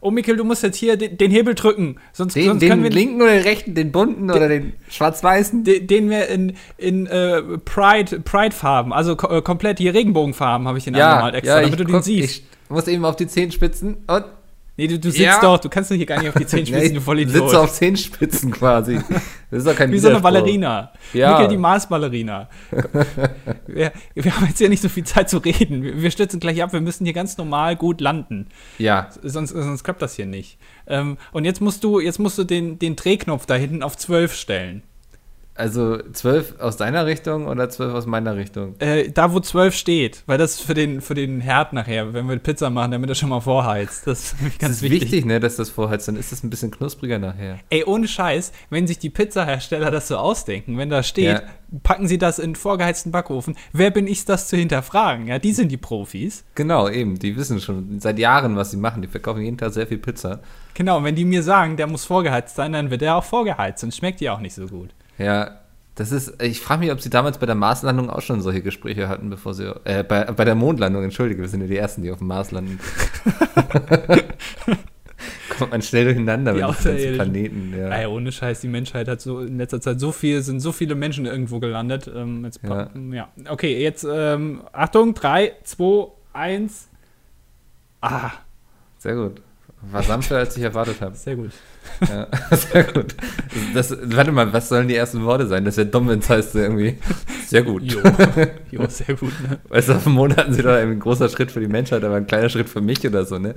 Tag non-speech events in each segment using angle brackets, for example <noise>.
Oh, Mikkel, du musst jetzt hier den, den Hebel drücken. Sonst, Den, sonst den können wir linken oder den rechten, den bunten oder den schwarz-weißen? den, den wir in, in äh, Pride, Pride-Farben, also ko äh, komplett die Regenbogenfarben habe ich den angemalt extra, damit du den guck, siehst. Ich muss eben auf die Zehenspitzen und nee, du, du sitzt Ja. doch, du kannst doch hier gar nicht auf die <laughs> Zehenspitzen, ich du voll sitze auf Zehenspitzen quasi. Das ist doch kein Wie so eine. Ballerina. Ja. Mikkel, die Mars-Ballerina. <laughs> wir, wir haben jetzt ja nicht so viel Zeit zu reden. Wir, wir stürzen gleich ab, wir müssen hier ganz normal gut landen. Ja, Sonst, sonst klappt das hier nicht. Ähm, und jetzt musst du, jetzt musst du den, den Drehknopf da hinten auf 12 stellen. Also zwölf aus deiner Richtung oder zwölf aus meiner Richtung? Äh, da, wo 12 steht, weil das für den, für den Herd nachher, wenn wir Pizza machen, damit er schon mal vorheizt. Das ist ganz Das ist wichtig, ne, dass das vorheizt, dann ist das ein bisschen knuspriger nachher. Ey, ohne Scheiß, wenn sich die Pizzahersteller das so ausdenken, wenn da steht, Ja. packen sie das in vorgeheizten Backofen, wer bin ich, das zu hinterfragen? Ja, die sind die Profis. Genau, eben, die wissen schon seit Jahren, was sie machen. Die verkaufen jeden Tag sehr viel Pizza. Genau, und wenn die mir sagen, der muss vorgeheizt sein, dann wird der auch vorgeheizt und schmeckt die auch nicht so gut. Ja, das ist, ich frage mich, ob sie damals bei der Marslandung auch schon solche Gespräche hatten, bevor sie, äh, bei, bei der Mondlandung, entschuldige, wir sind ja die Ersten, die auf dem Mars landen. <laughs> Kommt man schnell durcheinander Die mit den. Planeten. Ja. Ey, ohne Scheiß, die Menschheit hat so in letzter Zeit so viel, sind so viele Menschen irgendwo gelandet. Ähm, jetzt, Ja. ja. Okay, jetzt ähm, Achtung, 3, 2, 1. Ah, Sehr gut. War sanfter, als ich erwartet habe. sehr gut. Ja, <laughs> sehr gut. Das, warte mal, was sollen die ersten Worte sein? Das wäre dumm, wenn es heißt irgendwie, sehr gut. Jo, jo sehr gut. Ne? Weißt du, auf dem Mond hatten sie doch ein großer Schritt für die Menschheit, aber ein kleiner Schritt für mich oder so, ne?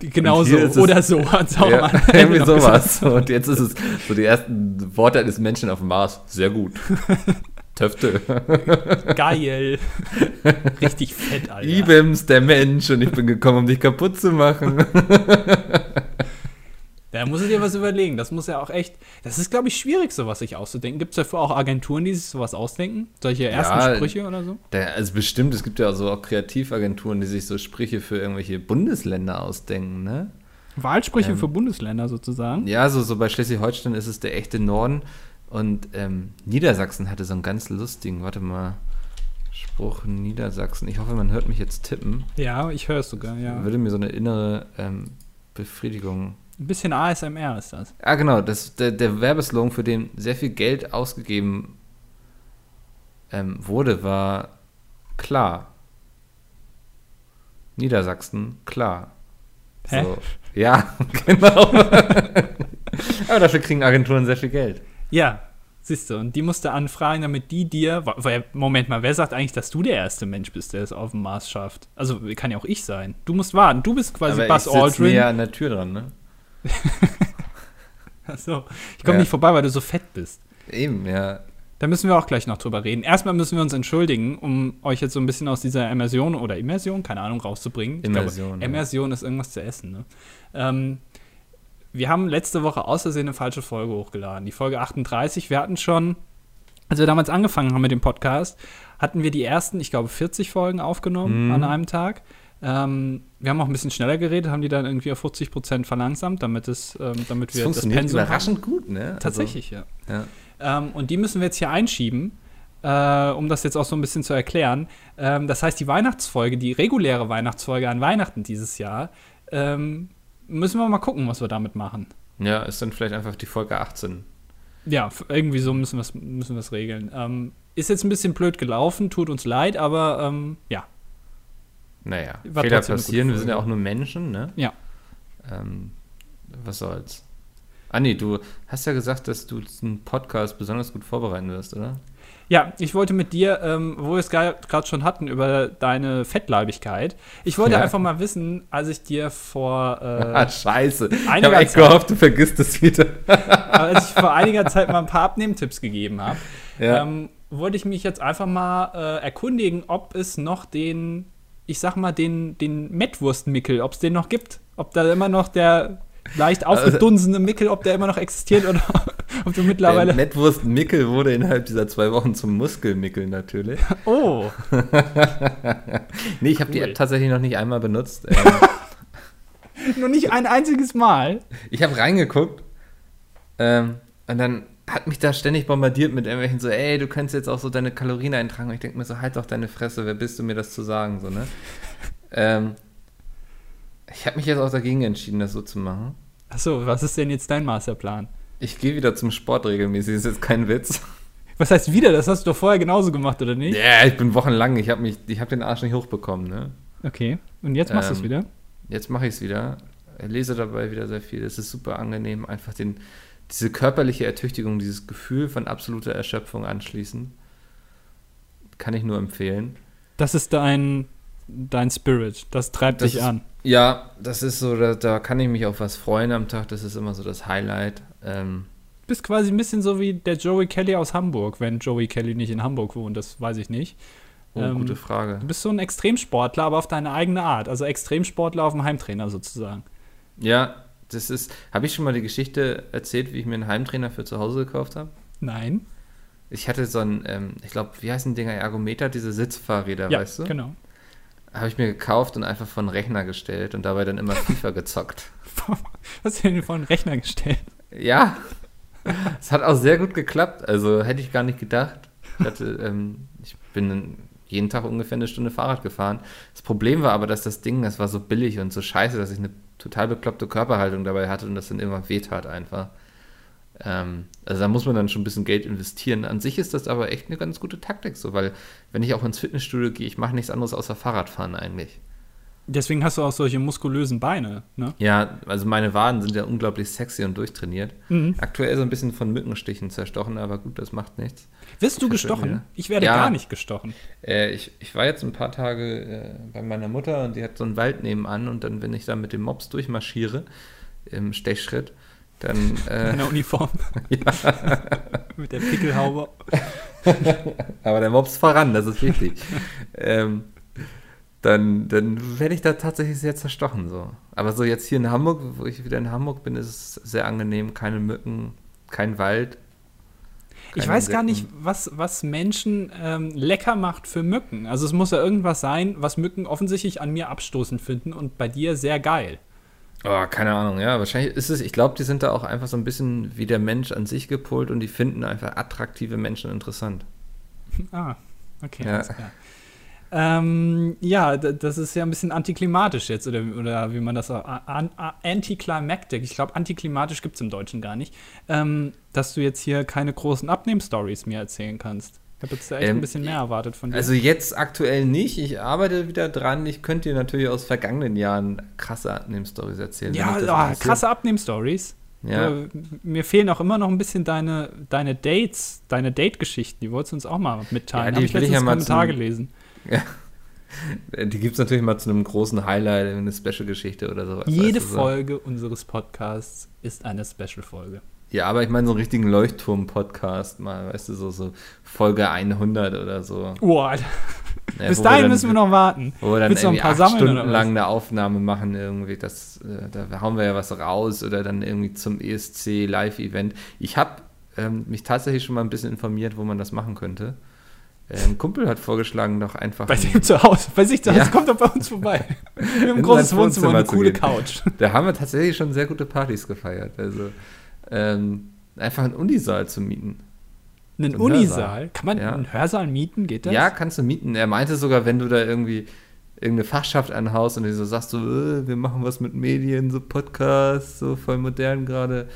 Genau so, es- oder so. <laughs> hat's auch Ja, <laughs> irgendwie gesagt. sowas. Und jetzt ist es so die ersten Worte eines Menschen auf dem Mars. Sehr gut. Töfte. Geil. Richtig fett, Alter. Ibims, der Mensch. Und ich bin gekommen, um dich kaputt zu machen. Da muss du dir was überlegen. Das muss ja auch echt. Das ist, glaube ich, schwierig, sowas sich auszudenken. Gibt es dafür auch Agenturen, die sich sowas ausdenken? Solche ersten Ja, Sprüche oder so? Der, also bestimmt, es gibt ja so auch Kreativagenturen, die sich so Sprüche für irgendwelche Bundesländer ausdenken, ne? Wahlsprüche Ähm, für Bundesländer sozusagen. Ja, so, so bei Schleswig-Holstein ist es der echte Norden. Und ähm, Niedersachsen hatte so einen ganz lustigen, warte mal, Spruch Niedersachsen. Ich hoffe, man hört mich jetzt tippen. Ja, ich höre es sogar, ja. Würde mir so eine innere ähm, Befriedigung. Ein bisschen ASMR ist das. Ah, genau, das, der, der Werbeslogan, für den sehr viel Geld ausgegeben ähm, wurde, war klar. Niedersachsen, klar. Hä? So, ja, <laughs> genau. Aber dafür kriegen Agenturen sehr viel Geld. Ja, siehst du. Und die musst du anfragen, damit die dir. Moment mal, wer sagt eigentlich, dass du der erste Mensch bist, der es auf dem Mars schafft? Also, kann ja auch ich sein. Du musst warten. Du bist quasi Aber Buzz ich Aldrin. näher an der Tür dran, ne? <laughs> Achso. Ich komme Ja. nicht vorbei, weil du so fett bist. Eben, ja. Da müssen wir auch gleich noch drüber reden. Erstmal müssen wir uns entschuldigen, um euch jetzt so ein bisschen aus dieser Immersion oder Immersion, keine Ahnung, rauszubringen. Immersion, Glaube, ja. Immersion ist irgendwas zu essen, ne? Ähm, wir haben letzte Woche aus Versehen eine falsche Folge hochgeladen. Die Folge 38. Wir hatten schon, als wir damals angefangen haben mit dem Podcast, hatten wir die ersten, ich glaube, 40 Folgen aufgenommen Mhm. an einem Tag. Ähm, wir haben auch ein bisschen schneller geredet, haben die dann irgendwie auf 50 Prozent verlangsamt, damit, es, ähm, damit Das wir das funktioniert Pensum haben. überraschend gut, ne? Tatsächlich, ja. Also, ja. Ähm, und die müssen wir jetzt hier einschieben, äh, um das jetzt auch so ein bisschen zu erklären. Ähm, das heißt, die Weihnachtsfolge, die reguläre Weihnachtsfolge an Weihnachten dieses Jahr, ähm, müssen wir mal gucken, was wir damit machen. ja, ist dann vielleicht einfach die Folge 18. Ja, irgendwie so müssen wir es müssen wir's regeln. Ähm, ist jetzt ein bisschen blöd gelaufen, tut uns leid, aber ja. Naja, War Fehler passieren, wir sind ja auch nur Menschen, ne? Ja. Ähm, was soll's. Anni, du hast ja gesagt, dass du einen Podcast besonders gut vorbereiten wirst, oder? Ja, ich wollte mit dir, ähm, wo wir es gerade schon hatten, über deine Fettleibigkeit. Ich wollte Ja. einfach mal wissen, als ich dir vor, ah, <laughs> äh, scheiße. Ich habe echt gehofft, du vergisst es wieder. <laughs> als ich vor einiger Zeit mal ein paar Abnehmtipps gegeben habe, Ja. ähm, wollte ich mich jetzt einfach mal äh, erkundigen, ob es noch den, ich sag mal, den, den Mettwurstmickel, ob es den noch gibt. Ob da immer noch der leicht Also aufgedunsene Mickel, ob der immer noch existiert oder <laughs> ob du Der mittlerweile. Mettwurst Mickel wurde innerhalb dieser zwei Wochen zum Muskelmickel natürlich. Oh, <laughs> Nee, ich habe die Cool. App tatsächlich noch nicht einmal benutzt. Ähm, <laughs> nur nicht ein einziges Mal. ich habe reingeguckt ähm, und dann hat mich da ständig bombardiert mit irgendwelchen so, ey, du kannst jetzt auch so deine Kalorien eintragen. Und ich denke mir so, halt doch deine Fresse, wer bist du mir das zu sagen, so, ne? Ähm, Ich habe mich jetzt auch dagegen entschieden, das so zu machen. Achso, was ist denn jetzt dein Masterplan? Ich gehe wieder zum Sport regelmäßig, ist jetzt kein Witz. Was heißt wieder? Das hast du doch vorher genauso gemacht, oder nicht? Ja, yeah, ich bin wochenlang, ich habe hab den Arsch nicht hochbekommen, ne? Okay, und jetzt machst ähm, du es wieder? Jetzt mache ich es wieder. Ich lese dabei wieder sehr viel. Es ist super angenehm, einfach den, diese körperliche Ertüchtigung, dieses Gefühl von absoluter Erschöpfung anschließen. Kann ich nur empfehlen. Das ist dein, dein Spirit, das treibt das dich ist, an. Ja, das ist so, da, da, kann ich mich auf was freuen am Tag, das ist immer so das Highlight. Ähm, bist quasi ein bisschen so wie der Joey Kelly aus Hamburg, wenn Joey Kelly nicht in Hamburg wohnt, das weiß ich nicht. Oh, ähm, gute Frage. Du bist so ein Extremsportler, aber auf deine eigene Art. Also Extremsportler auf dem Heimtrainer sozusagen. Ja, das ist. Habe ich schon mal die Geschichte erzählt, wie ich mir einen Heimtrainer für zu Hause gekauft habe? Nein. Ich hatte so ein, ähm, ich glaube, wie heißen die Dinger? Ergometer, diese Sitzfahrräder, ja, weißt du? Genau. Habe ich mir gekauft und einfach von Rechner gestellt und dabei dann immer <laughs> FIFA gezockt. Hast du denn von Rechner gestellt? Ja. Es hat auch sehr gut geklappt. Also hätte ich gar nicht gedacht. Ich, hatte, ähm, ich bin jeden Tag ungefähr eine Stunde Fahrrad gefahren. Das Problem war aber, dass das Ding, das war so billig und so scheiße, dass ich eine total bekloppte Körperhaltung dabei hatte und das dann immer wehtat einfach. Ähm, also da muss man dann schon ein bisschen Geld investieren. An sich ist das aber echt eine ganz gute Taktik so, weil wenn ich auch ins Fitnessstudio gehe, ich mache nichts anderes außer Fahrradfahren eigentlich. Deswegen hast du auch solche muskulösen Beine, ne? Ja, also meine Waden sind ja unglaublich sexy und durchtrainiert. Mhm. Aktuell so ein bisschen von Mückenstichen zerstochen, aber gut, das macht nichts. Wirst du gestochen? Ich werde ja, gar nicht gestochen. Äh, ich, ich war jetzt ein paar Tage äh, bei meiner Mutter und die hat so einen Wald nebenan und dann, wenn ich da mit dem Mops durchmarschiere, im Stechschritt, dann. Äh, In der Uniform. <laughs> ja. <laughs> mit der Pickelhaube. <laughs> aber der Mops voran, das ist wichtig. ähm, dann, dann werde ich da tatsächlich sehr zerstochen. So. Aber so jetzt hier in Hamburg, wo ich wieder in Hamburg bin, ist es sehr angenehm. Keine Mücken, kein Wald. Ich weiß Insekten. gar nicht, was, was Menschen ähm, lecker macht für Mücken. Also es muss ja irgendwas sein, was Mücken offensichtlich an mir abstoßend finden und bei dir sehr geil. Oh, keine Ahnung, ja. Wahrscheinlich ist es, ich glaube, die sind da auch einfach so ein bisschen wie der Mensch an sich gepolt und die finden einfach attraktive Menschen interessant. <laughs> Ah, okay. Ja. Ähm, ja, das ist ja ein bisschen antiklimatisch jetzt, oder, oder wie man das auch. Anticlimactic. Ich glaube, antiklimatisch gibt es im Deutschen gar nicht. Ähm, dass du jetzt hier keine großen Abnehm-Stories mehr erzählen kannst. Ich habe jetzt echt ähm, ein bisschen mehr erwartet von dir. Also jetzt aktuell nicht. Ich arbeite wieder dran. Ich könnte dir natürlich aus vergangenen Jahren krasse Abnehm-Stories erzählen. Ja, oh, krasse Abnehm-Stories. Ja. Äh, mir fehlen auch immer noch ein bisschen deine, deine Dates, deine Date-Geschichten. Die wolltest du uns auch mal mitteilen. Ja, die Habe ich letztens ja Kommentar gelesen. Ja. Die gibt es natürlich mal zu einem großen Highlight, eine Special-Geschichte oder sowas. Jede weißt du, Folge unseres Podcasts ist eine Special-Folge. Ja, aber ich meine so einen richtigen Leuchtturm-Podcast mal, weißt du, so, so Folge 100 oder so. Boah, ja, Bis dahin dann, müssen wir noch warten. Wo wir dann Willst irgendwie acht Stunden lang eine Aufnahme machen irgendwie, das, äh, da hauen wir ja was raus oder dann irgendwie zum ESC Live-Event. Ich habe ähm, mich tatsächlich schon mal ein bisschen informiert, wo man das machen könnte. Ein Kumpel hat vorgeschlagen, doch einfach. Bei dem zu Hause. Bei sich zu Hause. Ja. Kommt doch bei uns vorbei. <laughs> Wir haben ein großes Wohnzimmer und eine coole. Couch. <laughs> Da haben wir tatsächlich schon sehr gute Partys gefeiert. Also ähm, einfach einen Unisaal zu mieten. Einen so Unisaal? Kann man ja. einen Hörsaal mieten? Geht das? Ja, kannst du mieten. Er meinte sogar, wenn du da irgendwie irgendeine Fachschaft anhaust und du so sagst, so, äh, wir machen was mit Medien, so Podcasts, so voll modern gerade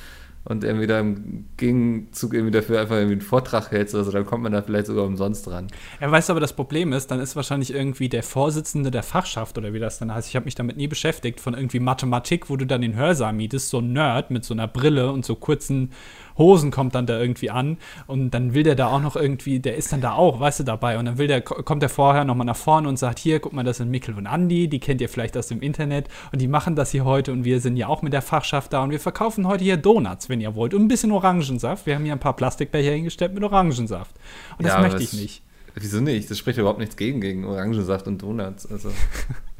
und irgendwie da im Gegenzug irgendwie dafür einfach irgendwie einen Vortrag hältst oder so, dann kommt man da vielleicht sogar umsonst dran. Ja, weißt du, aber das Problem ist, dann ist wahrscheinlich irgendwie der Vorsitzende der Fachschaft oder wie das dann heißt, ich habe mich damit nie beschäftigt, von irgendwie Mathematik, wo du dann den Hörsaal mietest, so ein Nerd mit so einer Brille und so kurzen Hosen kommt dann da irgendwie an und dann will der da auch noch irgendwie, der ist dann da auch, weißt du, dabei und dann will der, kommt der vorher nochmal nach vorne und sagt, hier, guck mal, das sind Mikkel und Andi, die kennt ihr vielleicht aus dem Internet und die machen das hier heute und wir sind ja auch mit der Fachschaft da und wir verkaufen heute hier Donuts, wenn ihr wollt und ein bisschen Orangensaft. Wir haben hier ein paar Plastikbecher hingestellt mit Orangensaft und das ja, möchte ich nicht. Wieso nicht? Das spricht überhaupt nichts gegen, gegen Orangensaft und Donuts. Also. <laughs>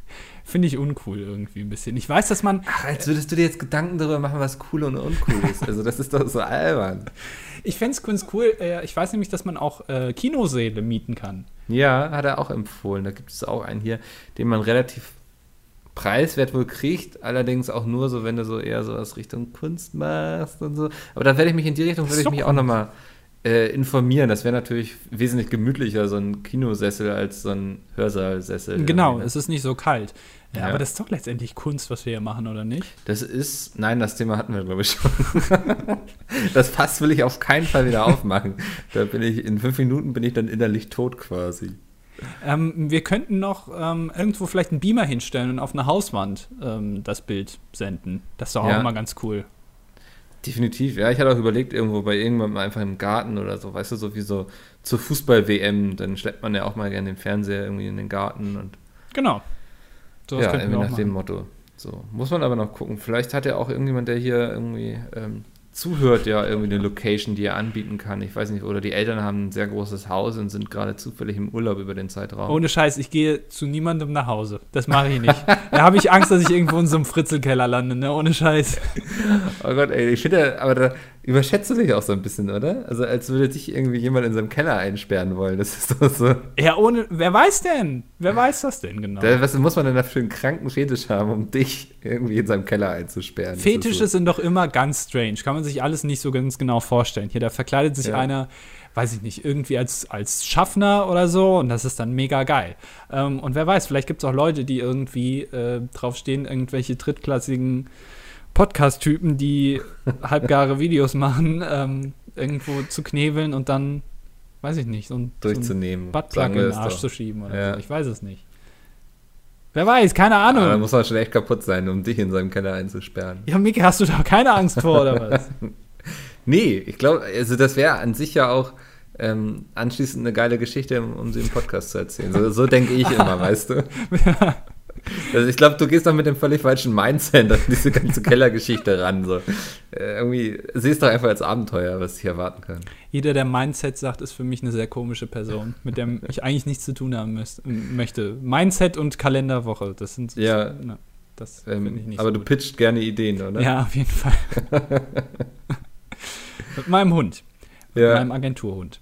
Finde ich uncool irgendwie ein bisschen. Ich weiß, dass man. Ach, als würdest du dir jetzt Gedanken darüber machen, was cool und uncool ist. Also, das ist doch so albern. <laughs> Ich fände es ganz cool. Äh, ich weiß nämlich, dass man auch äh, Kinosäle mieten kann. Ja, hat er auch empfohlen. Da gibt es auch einen hier, den man relativ preiswert wohl kriegt, allerdings auch nur so, wenn du so eher so aus Richtung Kunst machst und so. Aber da werde ich mich in die Richtung, werde ich mich auch nochmal äh, informieren. Das wäre natürlich wesentlich gemütlicher, so ein Kinosessel, als so ein Hörsaalsessel. Genau, es ist nicht so kalt. Ja, Ja. aber das ist doch letztendlich Kunst, was wir hier machen, oder nicht? Das ist, nein, das Thema hatten wir, glaube ich, schon. <laughs> das Fass will ich auf keinen Fall wieder aufmachen. Da bin ich, in fünf Minuten bin ich dann innerlich tot quasi. Ähm, wir könnten noch ähm, irgendwo vielleicht einen Beamer hinstellen und auf einer Hauswand ähm, das Bild senden. Das ist doch Ja. auch mal ganz cool. Definitiv, ja. Ich hatte auch überlegt, irgendwo bei irgendjemandem einfach im Garten oder so, weißt du, so wie so zur Fußball-WM, dann schleppt man ja auch mal gerne den Fernseher irgendwie in den Garten und Genau. So ja, irgendwie nach dem machen. Motto. So, muss man aber noch gucken. Vielleicht hat ja auch irgendjemand, der hier irgendwie ähm, zuhört, ja irgendwie eine Location, die er anbieten kann. Ich weiß nicht, oder die Eltern haben ein sehr großes Haus und sind gerade zufällig im Urlaub über den Zeitraum. Ohne Scheiß, ich gehe zu niemandem nach Hause. Das mache ich nicht. da habe ich Angst, dass ich irgendwo in so einem Fritzelkeller lande, ne? Ohne Scheiß. Oh Gott, ey, ich finde, aber da überschätzt du dich auch so ein bisschen, oder? Also als würde dich irgendwie jemand in seinem Keller einsperren wollen. Das ist doch so. Ja, ohne. Wer weiß denn? Wer weiß das denn genau? Da, was muss man denn da für einen kranken Fetisch haben, um dich irgendwie in seinem Keller einzusperren? Fetische so. sind doch immer ganz strange. Kann man sich alles nicht so ganz genau vorstellen. Hier, da verkleidet sich Ja. einer, weiß ich nicht, irgendwie als, als Schaffner oder so und das ist dann mega geil. Ähm, und wer weiß, vielleicht gibt es auch Leute, die irgendwie äh, draufstehen, irgendwelche drittklassigen Podcast-Typen, die halbgare Videos machen, ähm, irgendwo zu knebeln und dann, weiß ich nicht, so ein, so durchzunehmen. Buttplug sagen in den Arsch doch. zu schieben oder Ja. so. Ich weiß es nicht. Wer weiß, keine Aber da Ahnung. muss man schon echt kaputt sein, um dich in seinem Keller einzusperren. Ja, Miki, hast du da keine Angst vor oder was? <laughs> Nee, ich glaube, also das wäre an sich ja auch ähm, anschließend eine geile Geschichte, um, um sie im Podcast zu erzählen. So, so denke ich immer, weißt du? <laughs> Also ich glaube, du gehst doch mit dem völlig falschen Mindset an diese ganze Kellergeschichte ran. So. Äh, irgendwie siehst doch einfach als Abenteuer, was dich erwarten kann. Jeder, der Mindset sagt, ist für mich eine sehr komische Person, mit der ich eigentlich nichts zu tun haben müsst, möchte. Mindset und Kalenderwoche, das sind Ja. na, das finde ich Ähm, nicht aber so du gut. pitcht gerne Ideen, oder? Ja, auf jeden Fall. <laughs> mit meinem Hund, mit Ja. meinem Agenturhund.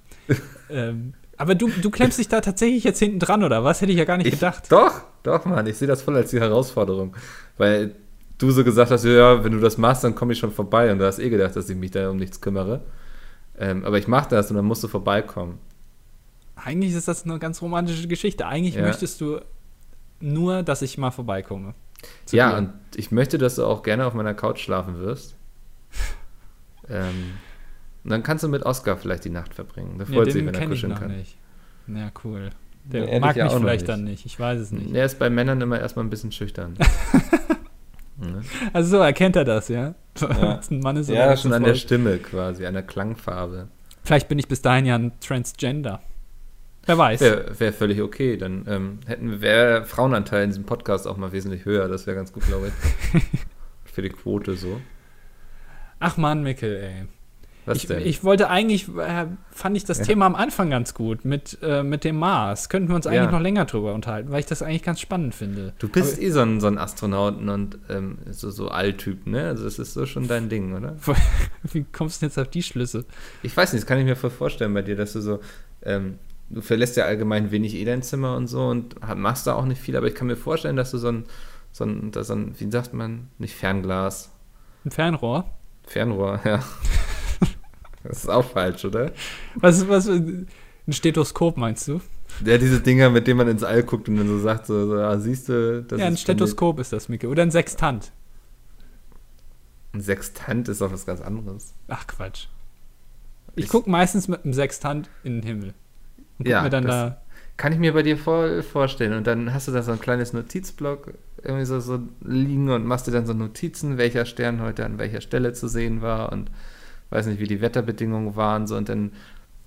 ähm, aber du, du klemmst dich da tatsächlich jetzt hinten dran, oder was? Hätte ich ja gar nicht Ich, gedacht. Doch, doch, Mann. Ich sehe das voll als die Herausforderung. Weil du so gesagt hast, ja, wenn du das machst, dann komme ich schon vorbei. Und du hast eh gedacht, dass ich mich da um nichts kümmere. Ähm, aber ich mache das und dann musst du vorbeikommen. Eigentlich ist das eine ganz romantische Geschichte. Eigentlich Ja. möchtest du nur, dass ich mal vorbeikomme. Ja, dir. und ich möchte, dass du auch gerne auf meiner Couch schlafen wirst. <laughs> ähm, und dann kannst du mit Oscar vielleicht die Nacht verbringen. Ja, freut sich, den wenn er kuscheln noch kann. nicht. Ja, cool. Der ehrlich mag ja mich vielleicht nicht. dann nicht. Ich weiß es nicht. Er ist bei Männern immer erstmal ein bisschen schüchtern. <laughs> Ne? Also so erkennt er das, ja? <laughs> Ja. Ein Mann ist ja, schon an der Stimme quasi, an der Klangfarbe. Vielleicht bin ich bis dahin ja ein Transgender. Wer weiß. Wäre wär völlig okay. Dann ähm, hätten wäre der Frauenanteil in diesem Podcast auch mal wesentlich höher. Das wäre ganz gut, glaube ich. <laughs> Für die Quote so. Ach man, Mickel, ey. Was Ich, denn? ich wollte eigentlich, äh, fand ich das Ja. Thema am Anfang ganz gut mit, äh, mit dem Mars. Könnten wir uns eigentlich Ja. noch länger drüber unterhalten, weil ich das eigentlich ganz spannend finde. du bist eh so ein, so ein Astronauten und ähm, so, so Alltyp, ne? Also das ist so schon dein Ding, oder? <laughs> Wie kommst du denn jetzt auf die Schlüsse? Ich weiß nicht, das kann ich mir voll vorstellen bei dir, dass du so, ähm, du verlässt ja allgemein wenig eh dein Zimmer und so und machst da auch nicht viel, aber ich kann mir vorstellen, dass du so ein, so ein, so ein wie sagt man, nicht Fernglas, Ein Fernrohr? Fernrohr, <laughs> ja. Das ist auch falsch, oder? Was, was, ein Stethoskop meinst du? Ja, diese Dinger, mit denen man ins All guckt und dann so sagt, so, so ah, siehst du, das ja, ein ist Stethoskop ist das, Mickel. Oder ein Sextant. Ein Sextant ist doch was ganz anderes. Ach, Quatsch. Ich Ich- gucke meistens mit einem Sextant in den Himmel. Und guck Ja, mir dann das- da. Kann ich mir bei dir voll vorstellen. Und dann hast du da so ein kleines Notizblock irgendwie so, so liegen und machst dir dann so Notizen, welcher Stern heute an welcher Stelle zu sehen war und weiß nicht, wie die Wetterbedingungen waren. So, und dann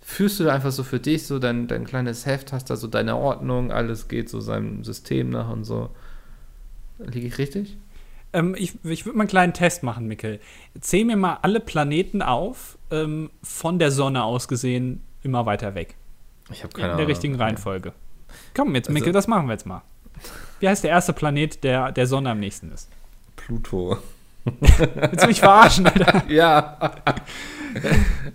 führst du da einfach so für dich so dein, dein kleines Heft, hast da so deine Ordnung, alles geht so seinem System nach und so. Liege ich richtig? Ähm, ich ich würde mal einen kleinen Test machen, Mickel. Zähl mir mal alle Planeten auf, ähm, von der Sonne aus gesehen, immer weiter weg. Ich habe in der richtigen Reihenfolge. Komm, jetzt, Also- Mickel, das machen wir jetzt mal. Wie heißt der erste Planet, der der Sonne am nächsten ist? Pluto. Willst du mich verarschen, Alter? <laughs> Ja.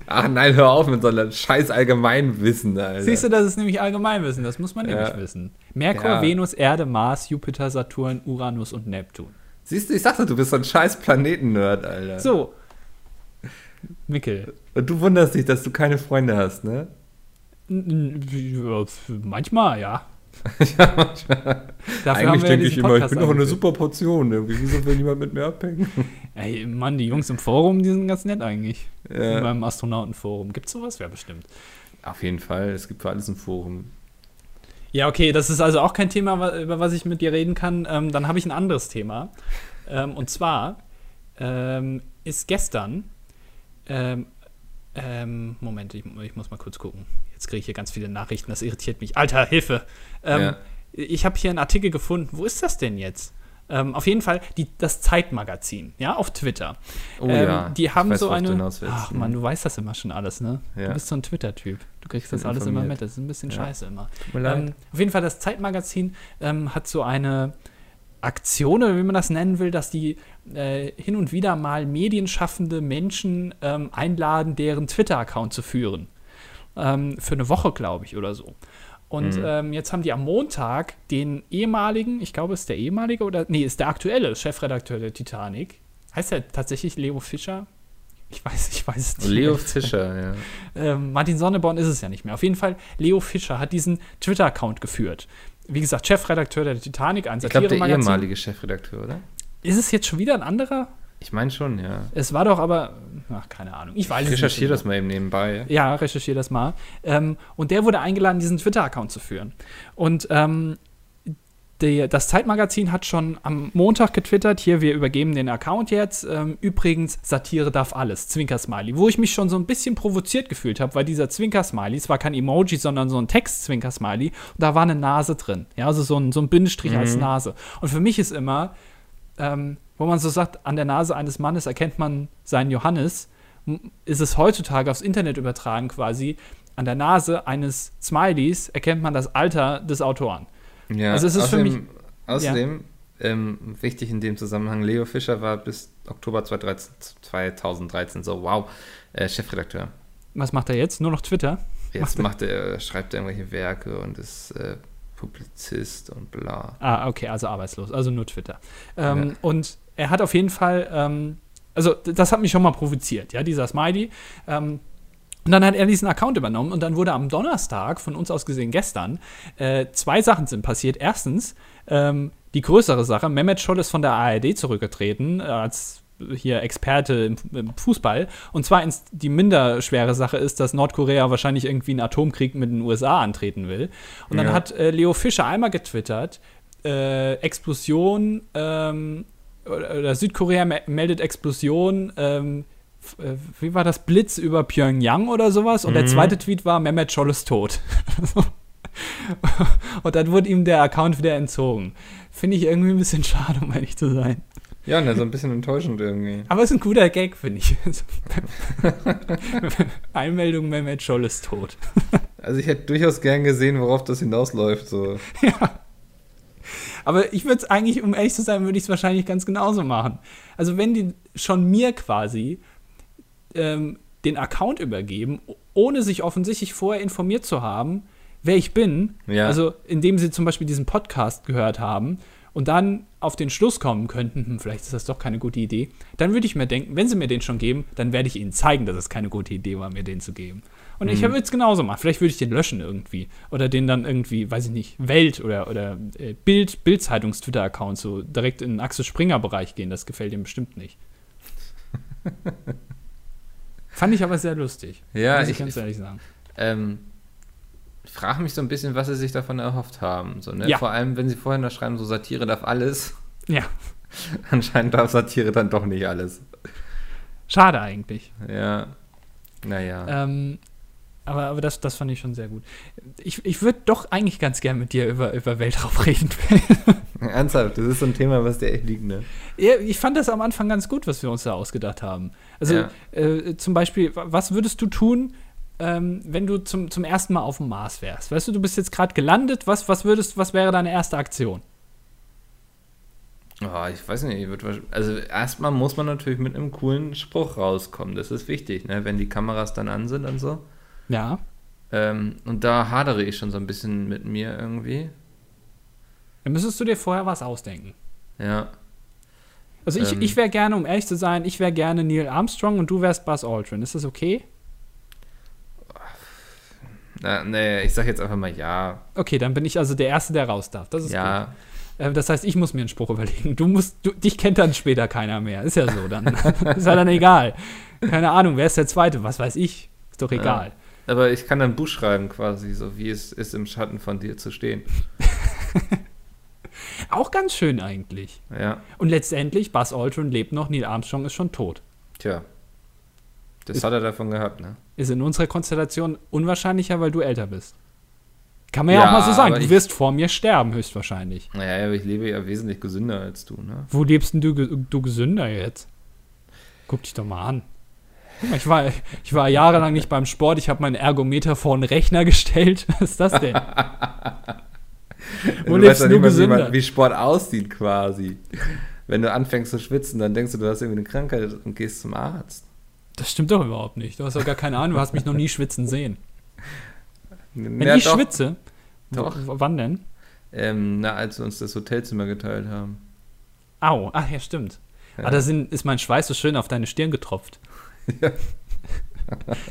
Ach nein, hör auf mit so einem scheiß Allgemeinwissen, Alter. Siehst du, das ist nämlich Allgemeinwissen, das muss man Ja. nämlich wissen. Merkur, Ja. Venus, Erde, Mars, Jupiter, Saturn, Uranus und Neptun. Siehst du, ich sagte, du bist so ein scheiß Planeten-Nerd, Alter. So. Mickel. Und du wunderst dich, dass du keine Freunde hast, ne? Manchmal, ja. <laughs> ja, manchmal. Dafür Eigentlich ja denke ich immer, ich bin doch eine super Portion. Irgendwie. Wieso will niemand mit mir abhängen? <laughs> Ey, Mann, die Jungs im Forum, die sind ganz nett eigentlich. Ja. Beim Astronautenforum. Gibt's sowas? Ja, bestimmt. Auf jeden Fall, es gibt für alles ein Forum. Ja, okay, das ist also auch kein Thema, über was ich mit dir reden kann. Ähm, dann habe ich ein anderes Thema. Ähm, und zwar ähm, ist gestern. Ähm, ähm, Moment, ich, ich muss mal kurz gucken. Jetzt kriege ich hier ganz viele Nachrichten, das irritiert mich. Alter, Hilfe! Ähm, Ja. Ich habe hier einen Artikel gefunden. Wo ist das denn jetzt? Ähm, auf jeden Fall die, das Zeitmagazin, ja, auf Twitter. Oh Ähm, ja, Die haben weiß, so eine. Ach man, du weißt das immer schon alles, ne? Ja. Du bist so ein Twitter-Typ. Du kriegst das alles immer informiert. mit. Das ist ein bisschen Ja. scheiße immer. Ähm, auf jeden Fall, das Zeitmagazin ähm, hat so eine Aktion, oder wie man das nennen will, dass die äh, hin und wieder mal medienschaffende Menschen ähm, einladen, deren Twitter-Account zu führen. Ähm, für eine Woche, glaube ich, oder so. Und Mhm. ähm, jetzt haben die am Montag den ehemaligen, ich glaube, es ist der ehemalige oder, nee, ist der aktuelle Chefredakteur der Titanic. Heißt er tatsächlich Leo Fischer? Ich weiß, ich weiß es nicht. Leo. <laughs> Fischer, ja. Ähm, Martin Sonneborn ist es ja nicht mehr. Auf jeden Fall, Leo Fischer hat diesen Twitter-Account geführt. Wie gesagt, Chefredakteur der Titanic, ein Ich glaube, der ehemalige Chefredakteur, oder? Ist es jetzt schon wieder ein anderer? Ich meine schon, ja. Es war doch aber, ach, keine Ahnung. Ich weiß Ich recherchiere das mal eben nebenbei. Ja, recherchiere das mal. Ähm, und der wurde eingeladen, diesen Twitter-Account zu führen. Und ähm, der, das Zeitmagazin hat schon am Montag getwittert, hier, wir übergeben den Account jetzt. Ähm, übrigens, Satire darf alles, Zwinker-Smiley. Wo ich mich schon so ein bisschen provoziert gefühlt habe, weil dieser Zwinker-Smiley, es war kein Emoji, sondern so ein Text-Zwinker-Smiley, und da war eine Nase drin. Ja, also so ein, so ein Bindestrich als Mhm. Nase. Und für mich ist immer, ähm, wo man so sagt, an der Nase eines Mannes erkennt man seinen Johannes, ist es heutzutage aufs Internet übertragen quasi, an der Nase eines Smileys erkennt man das Alter des Autoren. Ja, Also es ist für außerdem, mich- Außerdem, ähm, wichtig in dem Zusammenhang, Leo Fischer war bis Oktober 2013, 2013 so, wow, äh, Chefredakteur. Was macht er jetzt? Nur noch Twitter? Jetzt Macht er- macht er, schreibt er irgendwelche Werke und ist äh, Publizist und bla. Ah, okay, also arbeitslos, also nur Twitter. Ähm, Ja. Und er hat auf jeden Fall, ähm, also das hat mich schon mal provoziert, ja, dieser Smiley. Ähm, und dann hat er diesen Account übernommen und dann wurde am Donnerstag, von uns aus gesehen gestern, äh, zwei Sachen sind passiert. Erstens, ähm, die größere Sache, Mehmet Scholl ist von der ARD zurückgetreten, äh, als hier Experte im, im Fußball. Und zweitens, die minder schwere Sache ist, dass Nordkorea wahrscheinlich irgendwie einen Atomkrieg mit den USA antreten will. Und dann Ja. hat äh, Leo Fischer einmal getwittert, äh, Explosion, ähm, oder, Südkorea me meldet Explosion, ähm, äh, wie war das, Blitz über Pyongyang oder sowas? Und der Mhm. zweite Tweet war, Mehmet Scholl ist tot. <laughs> Und dann wurde ihm der Account wieder entzogen. Finde ich irgendwie ein bisschen schade, um ehrlich zu sein. Ja, ne, so ein bisschen enttäuschend irgendwie. Aber es ist ein guter Gag, finde ich. <laughs> Einmeldung, Mehmet Scholl ist tot. Also ich hätte durchaus gern gesehen, worauf das hinausläuft. So. <laughs> Aber ich würde es eigentlich, um ehrlich zu sein, würde ich es wahrscheinlich ganz genauso machen. Also wenn die schon mir quasi ähm, den Account übergeben, ohne sich offensichtlich vorher informiert zu haben, wer ich bin, Ja. also indem sie zum Beispiel diesen Podcast gehört haben und dann auf den Schluss kommen könnten, hm, vielleicht ist das doch keine gute Idee, dann würde ich mir denken, wenn sie mir den schon geben, dann werde ich ihnen zeigen, dass es keine gute Idee war, mir den zu geben. Und ich Mhm. würde es genauso machen. Vielleicht würde ich den löschen irgendwie. Oder den dann irgendwie, weiß ich nicht, Welt oder, oder äh, Bild, Bildzeitungs-Twitter-Account so direkt in den Axel Springer-Bereich gehen. Das gefällt ihm bestimmt nicht. <laughs> Fand ich aber sehr lustig. Ja, muss ich, ich, ganz ehrlich sagen. ähm, ich frage mich so ein bisschen, was sie sich davon erhofft haben. So, ne? Ja. Vor allem, wenn sie vorher noch schreiben, so Satire darf alles. Ja, <laughs> Anscheinend darf Satire dann doch nicht alles. schade eigentlich. Ja. Naja. Ähm, aber aber das, das fand ich schon sehr gut. Ich, ich würde doch eigentlich ganz gern mit dir über, über Weltraum <laughs> reden. Ernsthaft, das ist so ein Thema, was dir echt liegt, ne? Ja, ich fand das am Anfang ganz gut, was wir uns da ausgedacht haben. Also Ja. äh, zum Beispiel, wa- was würdest du tun, ähm, wenn du zum, zum ersten Mal auf dem Mars wärst? Weißt du, du bist jetzt gerade gelandet, was, was würdest, was wäre deine erste Aktion? Oh, ich weiß nicht, also erstmal muss man natürlich mit einem coolen Spruch rauskommen. Das ist wichtig, ne? Wenn die Kameras dann an sind und so. Ja. Ähm, und da hadere ich schon so ein bisschen mit mir irgendwie. Dann müsstest du dir vorher was ausdenken. Ja. Also ich, Ähm. ich wäre gerne, um ehrlich zu sein, ich wäre gerne Neil Armstrong und du wärst Buzz Aldrin. Ist das okay? Na, nee, ich sag jetzt einfach mal ja. Okay, dann bin ich also der Erste, der raus darf. Das ist Ja. gut. Äh, Das heißt, ich muss mir einen Spruch überlegen. Du musst, du, dich kennt dann später keiner mehr. Ist ja so dann. <laughs> ist ja dann egal. Keine Ahnung, wer ist der Zweite? Was weiß ich? Ist doch egal. Aber ich kann ein Buch schreiben quasi, so wie es ist, im Schatten von dir zu stehen. <laughs> Auch ganz schön eigentlich. Ja. Und letztendlich, Buzz Aldrin lebt noch, Neil Armstrong ist schon tot. Tja. Das Ist- hat er davon gehabt, ne? Ist in unserer Konstellation unwahrscheinlicher, weil du älter bist. Kann man ja, Ja, auch mal so sagen. Du ich- wirst vor mir sterben, höchstwahrscheinlich. Naja, aber ich lebe ja wesentlich gesünder als du, ne? Wo lebst denn du, du gesünder jetzt? Guck dich doch mal an. Ich war, ich war jahrelang nicht beim Sport. Ich habe meinen Ergometer vor einen Rechner gestellt. <laughs> Was ist das denn? Du weißt ja nicht mal, wie, man, wie Sport aussieht quasi. Wenn du anfängst zu schwitzen, dann denkst du, du hast irgendwie eine Krankheit und gehst zum Arzt. Das stimmt doch überhaupt nicht. Du hast doch gar keine Ahnung. Du hast mich noch nie schwitzen sehen. Wenn Ja, ich doch. schwitze, Doch. wann denn? Ähm, na, als wir uns das Hotelzimmer geteilt haben. Au, ach ja, stimmt. Ja. Ah, da sind, ist mein Schweiß so schön auf deine Stirn getropft. Ja. <laughs>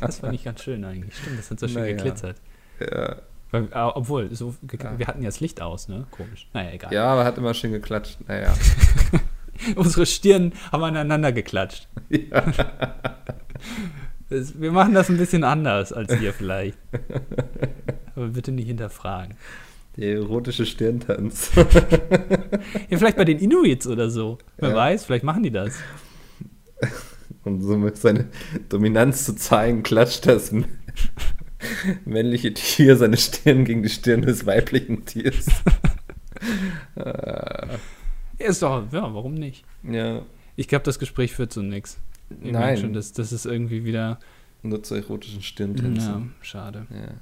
Das fand ich ganz schön eigentlich. Stimmt, das hat so schön Naja. geglitzert. Ja. Weil, äh, obwohl, so, Ja. wir hatten ja das Licht aus, ne? Komisch. Naja, egal. ja, aber hat immer schön geklatscht. Naja. <laughs> Unsere Stirn haben aneinander geklatscht. <laughs> ja. Wir machen das ein bisschen anders als ihr vielleicht. Aber bitte nicht hinterfragen. Der erotische Stirntanz. Ja, vielleicht bei den Inuits oder so. Wer Ja. weiß, vielleicht machen die das. Um somit seine Dominanz zu zeigen, klatscht das männliche Tier seine Stirn gegen die Stirn des weiblichen Tiers. Äh, Ja, ist doch, ja, warum nicht? ja, Ich glaube, das Gespräch führt zu nichts. Nein, schon, das, das ist irgendwie wieder. nur zu erotischen Ja, Stirntänzen. schade. Ja.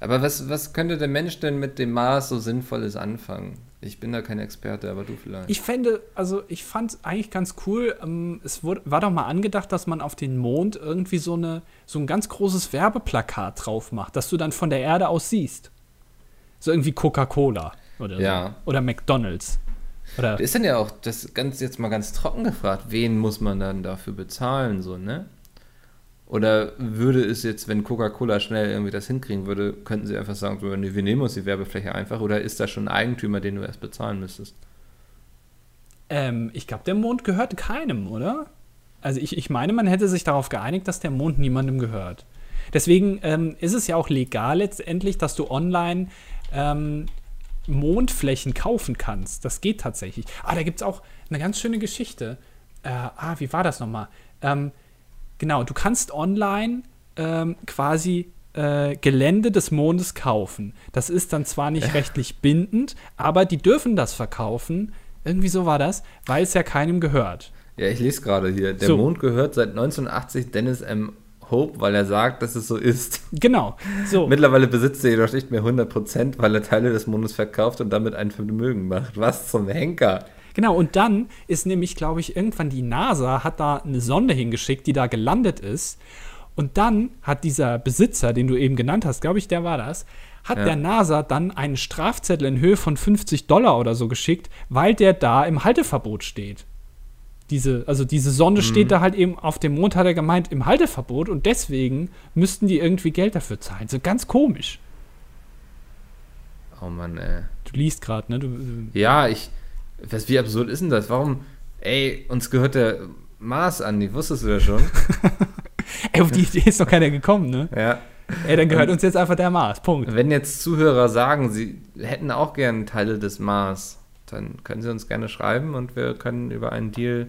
Aber was, was könnte der Mensch denn mit dem Mars so Sinnvolles anfangen? Ich bin da kein Experte, aber du vielleicht. Ich fände, also ich fand es eigentlich ganz cool. Ähm, es wurde, war doch mal angedacht, dass man auf den Mond irgendwie so, eine, so ein ganz großes Werbeplakat drauf macht, dass du dann von der Erde aus siehst. So irgendwie Coca-Cola oder Ja. so. Oder McDonalds. Oder ist denn ja auch, das ganz jetzt mal ganz trocken gefragt, wen muss man dann dafür bezahlen, so, ne? Oder würde es jetzt, wenn Coca-Cola schnell irgendwie das hinkriegen würde, könnten sie einfach sagen, so, nee, wir nehmen uns die Werbefläche einfach, oder ist da schon ein Eigentümer, den du erst bezahlen müsstest? ähm, ich glaube, der Mond gehört keinem, oder? Also ich, ich meine, man hätte sich darauf geeinigt, dass der Mond niemandem gehört. Deswegen ähm, ist es ja auch legal letztendlich, dass du online ähm, Mondflächen kaufen kannst. Das geht tatsächlich. Ah, da gibt es auch eine ganz schöne Geschichte. Äh, ah, wie war das nochmal? Ähm, genau, du kannst online ähm, quasi äh, Gelände des Mondes kaufen. Das ist dann zwar nicht rechtlich bindend, aber die dürfen das verkaufen. Irgendwie so war das, weil es ja keinem gehört. Ja, ich lese gerade hier, der So. Mond gehört seit 1980 Dennis M. Hope, weil er sagt, dass es so ist. Genau. So. <laughs> Mittlerweile besitzt er jedoch nicht mehr 100%, weil er Teile des Mondes verkauft und damit ein Vermögen macht. Was zum Henker? Genau, und dann ist nämlich, glaube ich, irgendwann die NASA hat da eine Sonde hingeschickt, die da gelandet ist. Und dann hat dieser Besitzer, den du eben genannt hast, glaube ich, der war das, hat Ja. der NASA dann einen Strafzettel in Höhe von 50 Dollar oder so geschickt, weil der da im Halteverbot steht. Diese, also diese Sonde steht da halt eben auf dem Mond, hat er gemeint, im Halteverbot und deswegen müssten die irgendwie Geld dafür zahlen. So ganz komisch. Oh Mann, ey. Du liest gerade, ne? Du, Ja, ich. Was, wie absurd ist denn das? Warum. Ey, uns gehört der Mars an, die wusstest du ja schon. <laughs> ey, auf die Idee ist noch keiner gekommen, ne? ja. Ey, dann gehört uns jetzt einfach der Mars. Punkt. Wenn jetzt Zuhörer sagen, sie hätten auch gern Teile des Mars, dann können sie uns gerne schreiben und wir können über einen Deal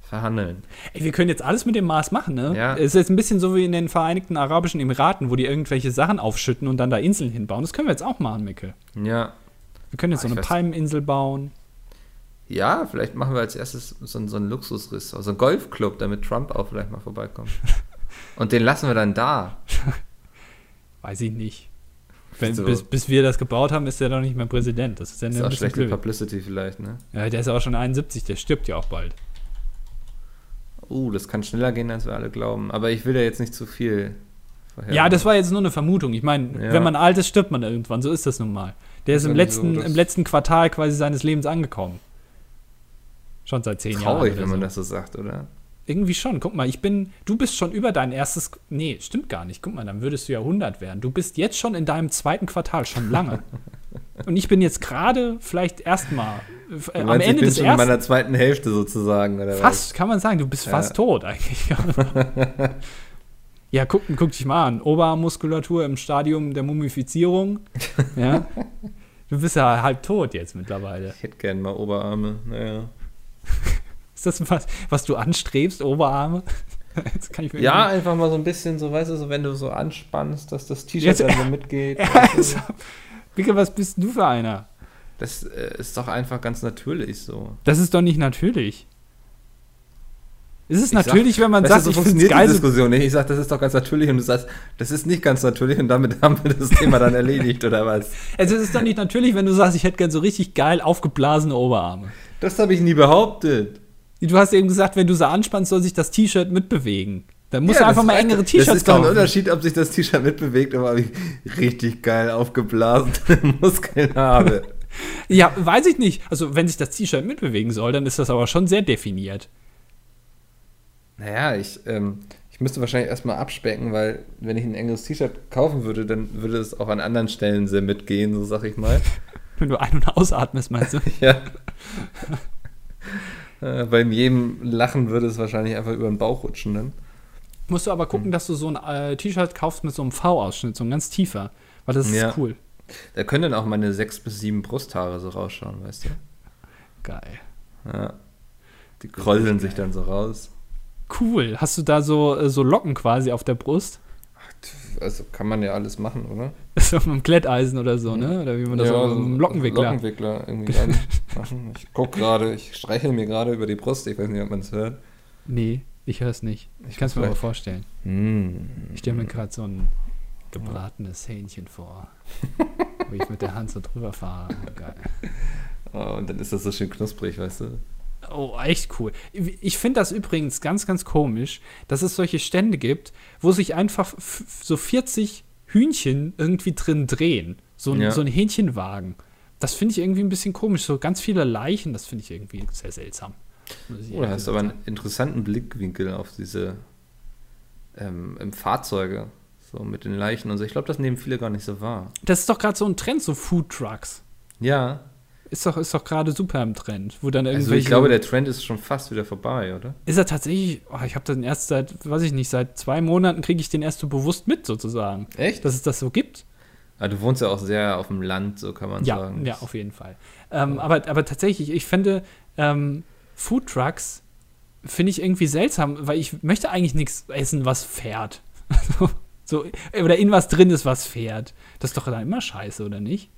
verhandeln. Ey, wir können jetzt alles mit dem Mars machen, ne? Ja. Es ist jetzt ein bisschen so wie in den Vereinigten Arabischen Emiraten, wo die irgendwelche Sachen aufschütten und dann da Inseln hinbauen. Das können wir jetzt auch machen, Micke. Ja. Wir können jetzt Ah, so eine Palmeninsel bauen. Ja, vielleicht machen wir als erstes so, einen- so einen Luxusriss, also einen Golfclub, damit Trump auch vielleicht mal vorbeikommt. <laughs> Und den lassen wir dann da. <laughs> Weiß ich nicht. Wenn, So. bis, bis wir das gebaut haben, ist er doch nicht mehr Präsident. Das ist ja ist ein auch schlechte blöd. Publicity vielleicht, ne? Ja, der ist ja auch schon 71, der stirbt ja auch bald. Uh, das kann schneller gehen, als wir alle glauben. Aber ich will da jetzt nicht zu viel vorher. Ja, das war jetzt nur eine Vermutung. Ich meine, Ja. wenn man alt ist, stirbt man irgendwann. So ist das nun mal. Der ist im Sowieso, letzten, das- im letzten Quartal quasi seines Lebens angekommen. Schon seit zehn Jahren. traurig, wenn man so. das so sagt, oder? Irgendwie schon. Guck mal, ich bin, du bist schon über dein erstes, nee, stimmt gar nicht. Guck mal, dann würdest du ja 100 werden. Du bist jetzt schon in deinem zweiten Quartal, schon lange. <laughs> Und ich bin jetzt gerade vielleicht erstmal äh, am Ende ich bin des schon in meiner zweiten Hälfte sozusagen, oder Fast, kann man sagen, du bist fast tot eigentlich. <laughs> <laughs> ja, guck, guck dich mal an. Oberarmmuskulatur im Stadium der Mumifizierung. Ja. Du bist ja halb tot jetzt mittlerweile. was? Ich hätte gern mal Oberarme, naja. <laughs> Ist das was, was du anstrebst, Oberarme? <laughs> Ja, einfach mal so ein bisschen, so weißt du, so wenn du so anspannst, dass das T-Shirt dann so mitgeht. <laughs> Also, Wicke, was bist du für einer? Das äh, ist doch einfach ganz natürlich so. Das ist doch nicht natürlich. Ist es Ich sag- natürlich, wenn man sagt, du, ich so es funktioniert geil, so Diskussion nicht. Ich sage, das ist doch ganz natürlich und du sagst, das ist nicht ganz natürlich und damit haben wir das Thema dann erledigt oder was? <laughs> Also es ist doch nicht natürlich, wenn du sagst, ich hätte gern so richtig geil aufgeblasene Oberarme. Das habe ich nie behauptet. Du hast eben gesagt, wenn du sie anspannst, soll sich das T-Shirt mitbewegen. Dann musst Ja, du einfach mal engere. T-Shirts Das ist doch ein kaufen. Unterschied, ob sich das T-Shirt mitbewegt oder ob ich richtig geil aufgeblasene <laughs> Muskeln habe. <laughs> Ja, weiß ich nicht. Also wenn sich das T-Shirt mitbewegen soll, dann ist das aber schon sehr definiert. Naja, ich, ähm, ich müsste wahrscheinlich erstmal abspecken, weil wenn ich ein engeres T-Shirt kaufen würde, dann würde es auch an anderen Stellen sehr mitgehen, so sag ich mal. <laughs> Wenn du ein- und ausatmest, meinst du? <laughs> ja. Äh, Bei jedem Lachen würde es wahrscheinlich einfach über den Bauch rutschen dann. Musst du aber gucken, Hm. dass du so ein äh, T-Shirt kaufst mit so einem V-Ausschnitt, so ein ganz tiefer. Weil das ist Ja. cool. Da können dann auch meine sechs bis sieben Brusthaare so rausschauen, weißt du? Geil. Ja. Die kräuseln sich dann so raus. Cool. Hast du da so, äh, so Locken quasi auf der Brust? Also kann man ja alles machen, oder? <laughs> So mit einem Kletteisen oder so, ne? Oder wie man das Ja, so mit einem Lockenwickler. Lockenwickler irgendwie <laughs> machen. Ich guck gerade, ich streichel mir gerade über die Brust. Ich weiß nicht, ob man es hört. Nee, ich höre es nicht. Ich kann es mir aber vorstellen. Hm. Ich stelle mir gerade so ein gebratenes Hähnchen vor, <laughs> wo ich mit der Hand so drüber fahre. Geil. Oh, und dann ist das so schön knusprig, weißt du? Oh, echt cool. Ich finde das übrigens ganz, ganz komisch, dass es solche Stände gibt, wo sich einfach so 40 Hühnchen irgendwie drin drehen. So ein, Ja. so ein Hähnchenwagen. Das finde ich irgendwie ein bisschen komisch. So ganz viele Leichen, das finde ich irgendwie sehr seltsam. Ich Oh, hast du aber einen interessanten Blickwinkel auf diese ähm, ähm, Fahrzeuge. So mit den Leichen und so. Ich glaube, das nehmen viele gar nicht so wahr. Das ist doch gerade so ein Trend, so Food Trucks. Ja. Ist doch, ist doch gerade super im Trend. Wo dann Also ich glaube, der Trend ist schon fast wieder vorbei, oder? ist er tatsächlich, oh, ich habe den erst seit, weiß ich nicht, seit zwei Monaten kriege ich den erst so bewusst mit, sozusagen. Echt? Dass es das so gibt. Ah, du wohnst ja auch sehr auf dem Land, so kann man Ja, sagen. ja, auf jeden Fall. Ähm, aber, aber tatsächlich, ich finde, ähm, Food Trucks finde ich irgendwie seltsam, weil ich möchte eigentlich nichts essen, was fährt. <laughs> so, oder in was drin ist, was fährt. Das ist doch dann immer scheiße, oder nicht?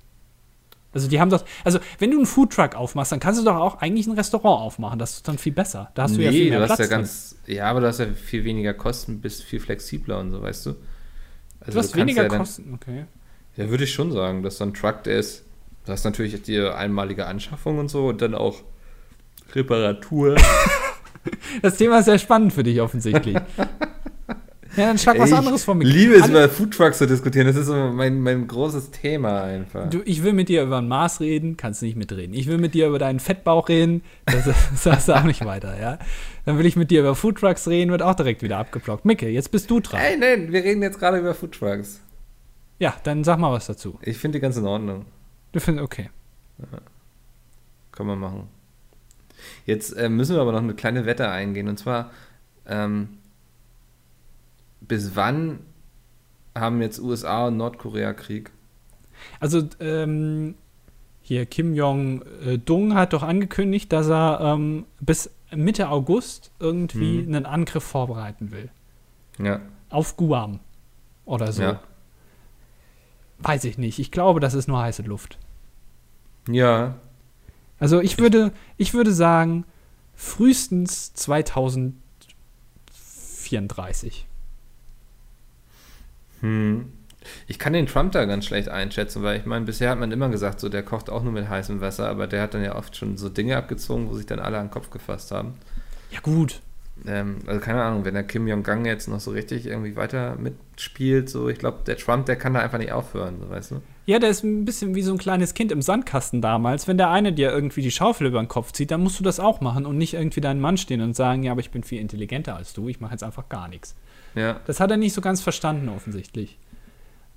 Also die haben doch, also wenn du einen Food Truck aufmachst, dann kannst du doch auch eigentlich ein Restaurant aufmachen. Das ist dann viel besser. Da hast du ja viel mehr du hast Platz. ja drin. ganz, ja, aber du hast ja viel weniger Kosten, bist viel flexibler und so, weißt du? Also du hast kannst weniger ja dann, Kosten, okay. Ja, würde ich schon sagen, dass so ein Truck, der ist, du hast natürlich die einmalige Anschaffung und so und dann auch Reparatur. <laughs> Das Thema ist sehr spannend für dich offensichtlich. <laughs> ja, dann schlag was Ey, anderes vor mir. Liebe es, über Foodtrucks zu diskutieren. Das ist so mein, mein großes Thema einfach. Du, ich will mit dir über ein Maß reden, kannst nicht mitreden. Ich will mit dir über deinen Fettbauch reden, das, das <laughs> sagst du auch nicht weiter, ja. Dann will ich mit dir über Foodtrucks reden, wird auch direkt wieder abgeblockt. Micke, jetzt bist du dran. Ey, nein, wir reden jetzt gerade über Foodtrucks. Ja, dann sag mal was dazu. Ich finde die ganz in Ordnung. Du findest, okay. Kann man machen. Jetzt äh, müssen wir aber noch eine kleine Wette eingehen. Und zwar, ähm, bis wann haben jetzt USA und Nordkorea Krieg? Also, ähm, hier Kim Jong-Dong hat doch angekündigt, dass er ähm, bis Mitte August irgendwie Hm. einen Angriff vorbereiten will. Ja. Auf Guam oder so. Ja. Weiß ich nicht. Ich glaube, das ist nur heiße Luft. Ja. Also ich würde, ich würde sagen, frühestens 2034. Hm. Ich kann den Trump da ganz schlecht einschätzen, weil ich meine, bisher hat man immer gesagt, so der kocht auch nur mit heißem Wasser, aber der hat dann ja oft schon so Dinge abgezogen, wo sich dann alle an den Kopf gefasst haben. Ja gut. Ähm, also keine Ahnung, wenn der Kim Jong-Gang jetzt noch so richtig irgendwie weiter mitspielt, so, ich glaube, der Trump, der kann da einfach nicht aufhören, so, weißt du? Ja, der ist ein bisschen wie so ein kleines Kind im Sandkasten damals. Wenn der eine dir irgendwie die Schaufel über den Kopf zieht, dann musst du das auch machen und nicht irgendwie deinen Mann stehen und sagen, ja, aber ich bin viel intelligenter als du, ich mache jetzt einfach gar nichts. Ja. Das hat er nicht so ganz verstanden, offensichtlich.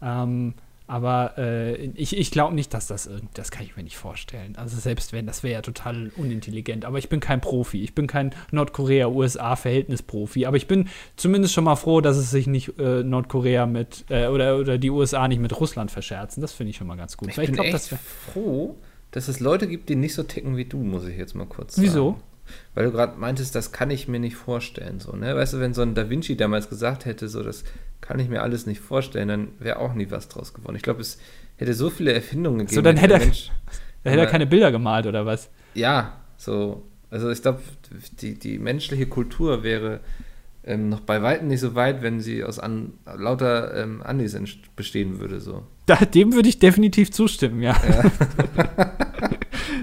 Ähm, aber äh, ich, ich glaube nicht, dass das irgendwie, das kann ich mir nicht vorstellen. Also selbst wenn, das wäre ja total unintelligent. Aber ich bin kein Profi. Ich bin kein Nordkorea-USA-Verhältnisprofi. Aber ich bin zumindest schon mal froh, dass es sich nicht äh, Nordkorea mit äh, oder, oder die USA nicht mit Russland verscherzen. Das finde ich schon mal ganz gut. Ich Weil bin glaub, echt froh, dass es Leute gibt, die nicht so ticken wie du, muss ich jetzt mal kurz sagen. Wieso? Weil du gerade meintest, das kann ich mir nicht vorstellen. So, ne? Weißt du, wenn so ein Da Vinci damals gesagt hätte, so, das kann ich mir alles nicht vorstellen, dann wäre auch nie was draus geworden. Ich glaube, es hätte so viele Erfindungen gegeben. So, <laughs> dann hätte er- Mensch, Da hätte er keine Bilder gemalt oder was? Ja, so. Also ich glaube, die, die menschliche Kultur wäre ähm, noch bei weitem nicht so weit, wenn sie aus an, lauter ähm, Andis bestehen würde. So. Da, dem würde ich definitiv zustimmen, ja. <laughs>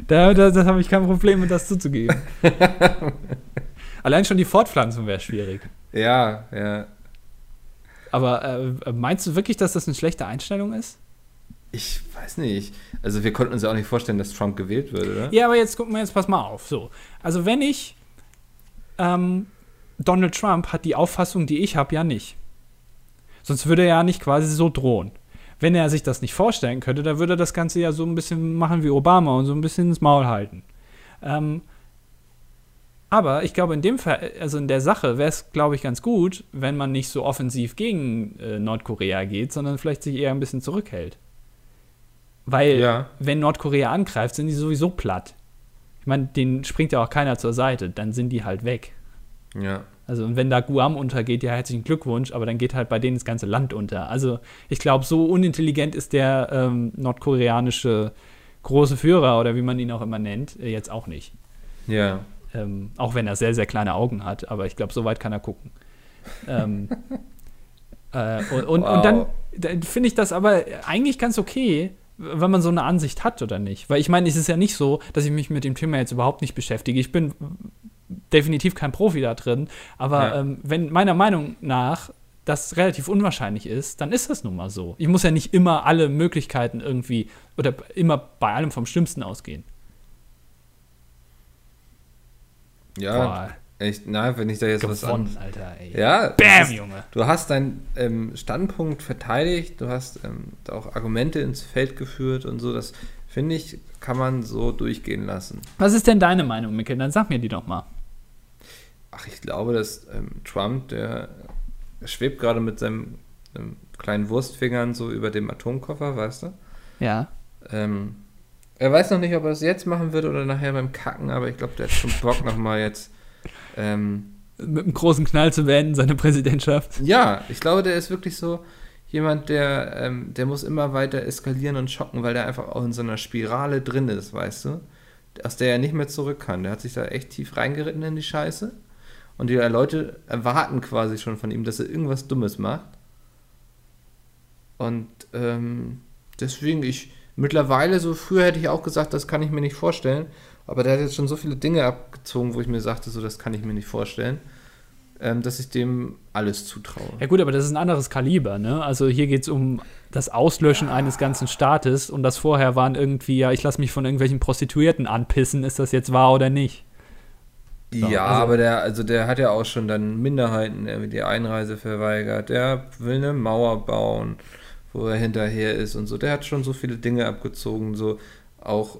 da, da, da habe ich kein Problem mit, das zuzugeben. <laughs> Allein schon die Fortpflanzung wäre schwierig. Ja, ja. Aber äh, meinst du wirklich, dass das eine schlechte Einstellung ist? Ich weiß nicht. Also wir konnten uns ja auch nicht vorstellen, dass Trump gewählt würde, oder? Ja, aber jetzt gucken wir jetzt pass mal auf. So, also wenn ich ähm, Donald Trump hat die Auffassung, die ich habe, ja nicht. Sonst würde er ja nicht quasi so drohen. Wenn er sich das nicht vorstellen könnte, dann würde er das Ganze ja so ein bisschen machen wie Obama und so ein bisschen ins Maul halten. Ähm, aber ich glaube, in dem Fall, also in der Sache wäre es, glaube ich, ganz gut, wenn man nicht so offensiv gegen äh, Nordkorea geht, sondern vielleicht sich eher ein bisschen zurückhält. Weil, Ja. wenn Nordkorea angreift, sind die sowieso platt. Ich meine, denen springt ja auch keiner zur Seite, dann sind die halt weg. Ja. Also, und wenn da Guam untergeht, ja, herzlichen Glückwunsch, aber dann geht halt bei denen das ganze Land unter. Also, ich glaube, so unintelligent ist der ähm, nordkoreanische große Führer oder wie man ihn auch immer nennt, äh, jetzt auch nicht. Ja. Ähm, auch wenn er sehr, sehr kleine Augen hat, aber ich glaube, so weit kann er gucken. ähm, <laughs> äh, und, und, Wow. und dann, dann finde ich das aber eigentlich ganz okay, wenn man so eine Ansicht hat oder nicht. Weil ich meine, es ist ja nicht so, dass ich mich mit dem Thema jetzt überhaupt nicht beschäftige. Ich bin definitiv kein Profi da drin, aber Ja. ähm, wenn meiner Meinung nach das relativ unwahrscheinlich ist, dann ist das nun mal so. Ich muss ja nicht immer alle Möglichkeiten irgendwie oder immer bei allem vom Schlimmsten ausgehen. Ja. Boah, Echt, na, wenn ich da jetzt was gewonnen, an. Alter, ey. Ja. Bam, ist- Junge. Du hast deinen ähm, Standpunkt verteidigt, du hast ähm, da auch Argumente ins Feld geführt und so. Das finde ich, kann man so durchgehen lassen. Was ist denn deine Meinung, Mikkel? Dann sag mir die doch mal. Ach, ich glaube, dass ähm, Trump, der schwebt gerade mit seinem ähm, kleinen Wurstfingern so über dem Atomkoffer, weißt du? Ja. Ähm, er weiß noch nicht, ob er es jetzt machen wird oder nachher beim Kacken, aber ich glaube, der hat schon Bock nochmal jetzt. Ähm, Mit einem großen Knall zu beenden, seine Präsidentschaft. ja, ich glaube, der ist wirklich so jemand, der, ähm, der muss immer weiter eskalieren und schocken, weil der einfach auch in so einer Spirale drin ist, weißt du? Aus der er nicht mehr zurück kann. Der hat sich da echt tief reingeritten in die Scheiße. Und die Leute erwarten quasi schon von ihm, dass er irgendwas Dummes macht. Und ähm, deswegen, ich mittlerweile, so früher hätte ich auch gesagt, das kann ich mir nicht vorstellen. Aber der hat jetzt schon so viele Dinge abgezogen, wo ich mir sagte, so das kann ich mir nicht vorstellen, ähm, dass ich dem alles zutraue. Ja gut, aber das ist ein anderes Kaliber, ne? Also hier geht es um das Auslöschen eines ganzen Staates und das vorher waren irgendwie, ja, ich lasse mich von irgendwelchen Prostituierten anpissen, ist das jetzt wahr oder nicht? So, ja, also- aber der, also der hat ja auch schon dann Minderheiten die Einreise verweigert. Der will eine Mauer bauen, wo er hinterher ist und so. Der hat schon so viele Dinge abgezogen, so auch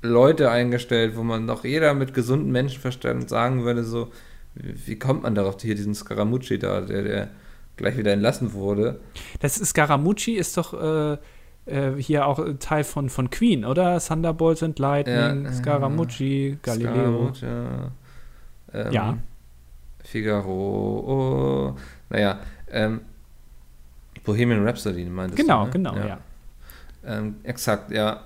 Leute eingestellt, wo man doch jeder mit gesundem Menschenverstand sagen würde, so, wie, kommt man darauf, hier diesen Scaramucci da, der, der gleich wieder entlassen wurde. Das ist Scaramucci ist doch äh, äh, hier auch Teil von, von Queen, oder? Thunderbolts and Lightning, Ja, äh, Scaramucci, Galileo. Scaramouche, ja. Ähm, Ja. Figaro, oh, naja, ähm, Bohemian Rhapsody meintest Genau, du, ne? genau, ja. Ähm, exakt, ja.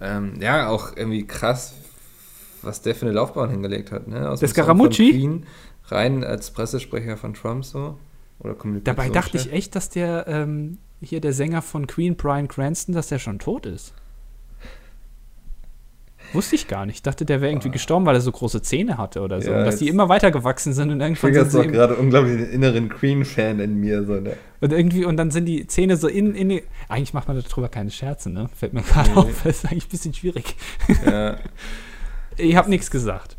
Ähm, ja, auch irgendwie krass, was der für eine Laufbahn hingelegt hat, ne? Aus von Queen rein als Pressesprecher von Trump so. Oder Dabei dachte ich echt, dass der ähm, hier der Sänger von Queen, Brian Cranston, dass der schon tot ist. Wusste ich gar nicht. Ich dachte, der wäre irgendwie gestorben, weil er so große Zähne hatte oder so. Ja, und dass die immer weiter gewachsen sind und irgendwann sind sie doch eben- gerade unglaublich den inneren Queen-Fan in mir. So, ne? und irgendwie und dann sind die Zähne so in, in die, eigentlich macht man darüber keine Scherze, ne? Fällt mir gerade Nee. auf, das ist eigentlich ein bisschen schwierig. Ja, <laughs> Ich habe nichts gesagt.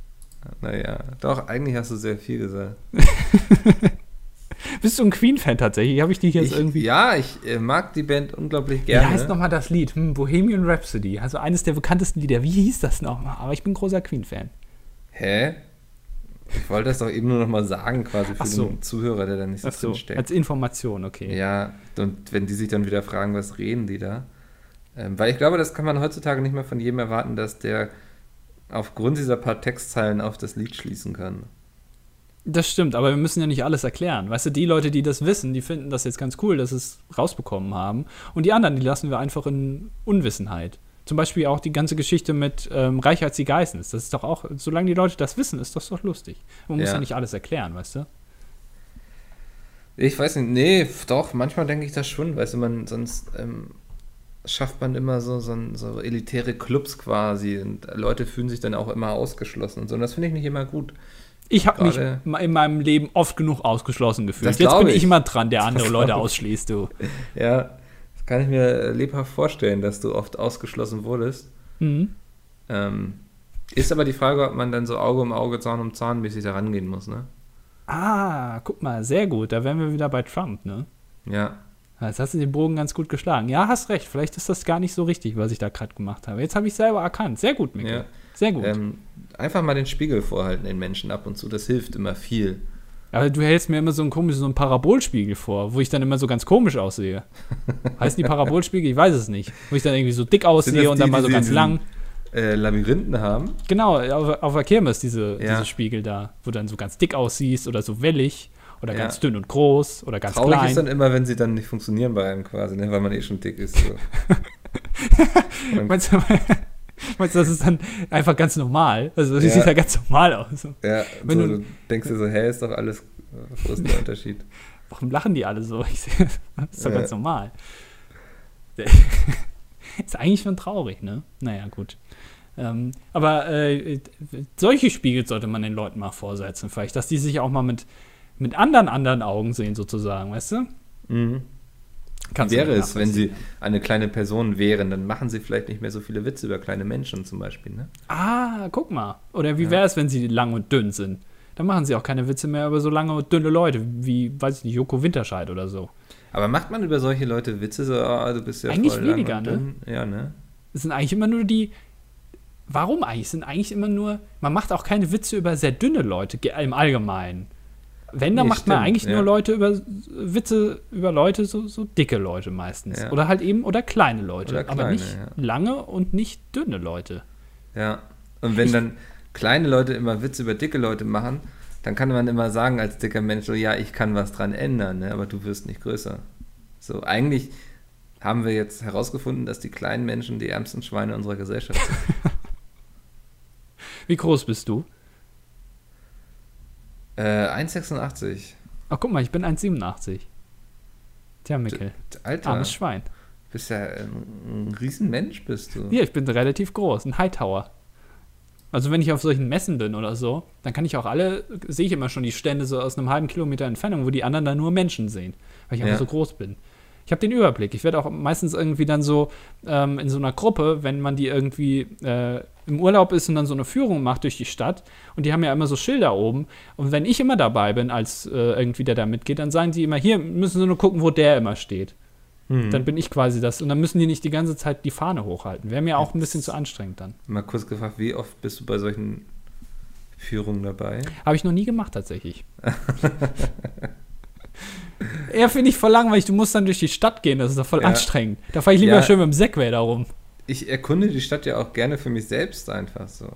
naja. Doch, eigentlich hast du sehr viel gesagt. <laughs> <laughs> Bist du ein Queen-Fan tatsächlich? Habe ich die jetzt Ich, irgendwie. ja, ich äh, mag die Band unglaublich Wie gerne. heißt nochmal das Lied? Hm, Bohemian Rhapsody. Also eines der bekanntesten Lieder. Wie hieß das nochmal? Aber ich bin großer Queen-Fan. Hä? Ich wollte das doch eben nur noch mal sagen, quasi für so. den Zuhörer, der da nicht so, steckt. als Information, okay. Ja, und wenn die sich dann wieder fragen, was reden die da? Ähm, weil ich glaube, das kann man heutzutage nicht mehr von jedem erwarten, dass der aufgrund dieser paar Textzeilen auf das Lied schließen kann. Das stimmt, aber wir müssen ja nicht alles erklären. Weißt du, die Leute, die das wissen, die finden das jetzt ganz cool, dass sie es rausbekommen haben. Und die anderen, die lassen wir einfach in Unwissenheit. Zum Beispiel auch die ganze Geschichte mit ähm, Reich als die Geissens. Das ist doch auch, solange die Leute das wissen, ist das doch lustig. Man muss Ja. ja nicht alles erklären, weißt du? Ich weiß nicht, nee, doch, manchmal denke ich das schon, weißt du, man, sonst ähm, schafft man immer so, so, so elitäre Clubs quasi und Leute fühlen sich dann auch immer ausgeschlossen und so. Und das finde ich nicht immer gut. Ich habe mich in meinem Leben oft genug ausgeschlossen gefühlt. Jetzt bin ich ich. immer dran, der andere Leute ausschließt, du. <laughs> Ja, das kann ich mir äh, lebhaft vorstellen, dass du oft ausgeschlossen wurdest. Mhm. Ähm, ist aber die Frage, ob man dann so Auge um Auge, Zahn um Zahn mäßig da rangehen muss, ne? Ah, guck mal, sehr gut. Da wären wir wieder bei Trump, ne? Ja. Jetzt hast du den Bogen ganz gut geschlagen. Ja, hast recht. Vielleicht ist das gar nicht so richtig, was ich da gerade gemacht habe. Jetzt habe ich selber erkannt. Sehr gut, Mikkel. Ja. Sehr gut. Ähm, einfach mal den Spiegel vorhalten den Menschen ab und zu, das hilft immer viel. Aber du hältst mir immer so einen komischen, so einen Parabolspiegel vor, wo ich dann immer so ganz komisch aussehe. <laughs> Heißen die Parabolspiegel? Ich weiß es nicht. Wo ich dann irgendwie so dick aussehe das und dann die, mal so die ganz lang. Äh, Labyrinthen haben. Genau, auf, auf der Kirmes diese, Ja. diese Spiegel da, wo du dann so ganz dick aussiehst oder so wellig oder Ja. ganz dünn und groß oder ganz Traurig klein. ist dann immer, wenn sie dann nicht funktionieren bei einem quasi, ne? weil man eh schon dick ist. So. <laughs> Meinst du, <laughs> <laughs> meinst du, das ist dann einfach ganz normal? Also, das Ja. sieht ja ganz normal aus. ja, Wenn so, du- du denkst dir so, hä, ist doch alles, wo ist der Unterschied? <laughs> Warum lachen die alle so? Ich das ist doch Ja. ganz normal. <laughs> ist eigentlich schon traurig, ne? Naja, gut. Ähm, aber äh, solche Spiegel sollte man den Leuten mal vorsetzen, vielleicht, dass die sich auch mal mit, mit anderen, anderen Augen sehen, sozusagen, weißt du? Mhm. Kannst Wäre es, wenn sie eine kleine Person wären, dann machen sie vielleicht nicht mehr so viele Witze über kleine Menschen zum Beispiel, ne? Ah, guck mal. Oder wie wäre es, wenn sie lang und dünn sind? Dann machen sie auch keine Witze mehr über so lange und dünne Leute, wie, weiß ich nicht, Joko Winterscheid oder so. Aber macht man über solche Leute Witze, so, ah, du bist ja Eigentlich weniger, ne? Ja, ne? Es sind eigentlich immer nur die. Warum eigentlich? Es sind eigentlich immer nur. Man macht auch keine Witze über sehr dünne Leute im Allgemeinen. Wenn, dann Nee, macht man stimmt, eigentlich ja. nur Leute über Witze über Leute, so, so dicke Leute meistens. Ja. Oder halt eben, oder kleine Leute. Oder aber kleine, nicht ja. lange und nicht dünne Leute. Ja. Und wenn Ich- dann kleine Leute immer Witze über dicke Leute machen, dann kann man immer sagen als dicker Mensch, so, ja, ich kann was dran ändern, ne? aber du wirst nicht größer. So, eigentlich haben wir jetzt herausgefunden, dass die kleinen Menschen die ärmsten Schweine unserer Gesellschaft sind. <laughs> Wie groß bist du? Äh, 1,86. Ach, guck mal, ich bin 1,87. Tja, Mikkel. Alter, Armes Schwein. bist ja ein, ein Riesenmensch, bist du. Ja, ich bin relativ groß, ein Hightower. Also wenn ich auf solchen Messen bin oder so, dann kann ich auch alle, sehe ich immer schon die Stände so aus einem halben Kilometer Entfernung, wo die anderen dann nur Menschen sehen, weil ich einfach Ja. so groß bin. Ich habe den Überblick. Ich werde auch meistens irgendwie dann so ähm, in so einer Gruppe, wenn man die irgendwie äh, im Urlaub ist und dann so eine Führung macht durch die Stadt und die haben ja immer so Schilder oben und wenn ich immer dabei bin als äh, irgendwie der da mitgeht, dann sagen die immer, hier müssen sie nur gucken, wo der immer steht. Hm. Dann bin ich quasi das und dann müssen die nicht die ganze Zeit die Fahne hochhalten. Wäre mir auch ein bisschen zu anstrengend dann. Mal kurz gefragt, wie oft bist du bei solchen Führungen dabei? Habe ich noch nie gemacht tatsächlich. <laughs> <laughs> Eher finde ich voll langweilig, du musst dann durch die Stadt gehen, das ist doch voll Ja. anstrengend. Da fahre ich lieber Ja. schön mit dem Segway da rum. Ich erkunde die Stadt ja auch gerne für mich selbst einfach so.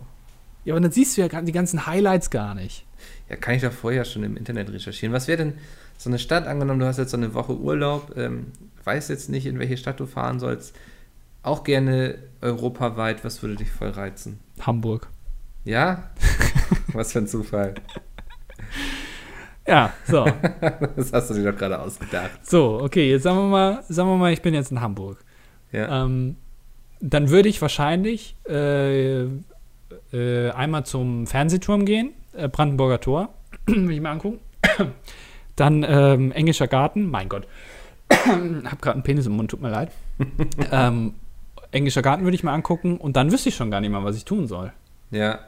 Ja, aber dann siehst du ja die ganzen Highlights gar nicht. Ja, kann ich doch vorher schon im Internet recherchieren. Was wäre denn so eine Stadt, angenommen, du hast jetzt so eine Woche Urlaub, ähm, weißt jetzt nicht, in welche Stadt du fahren sollst, auch gerne europaweit, was würde dich voll reizen? Hamburg. Ja? <laughs> was für ein Zufall. Ja, so. <laughs> Das hast du dir doch gerade ausgedacht. so, okay, jetzt sagen wir mal, sagen wir mal, ich bin jetzt in Hamburg. Ja. Ähm, dann würde ich wahrscheinlich äh, äh, einmal zum Fernsehturm gehen, äh, Brandenburger Tor, <clears throat> will ich mir angucken. <clears throat> Dann ähm, Englischer Garten, mein Gott. <clears throat> hab gerade einen Penis im Mund, tut mir leid. <laughs> ähm, Englischer Garten würde ich mir angucken und dann wüsste ich schon gar nicht mehr, was ich tun soll. Ja.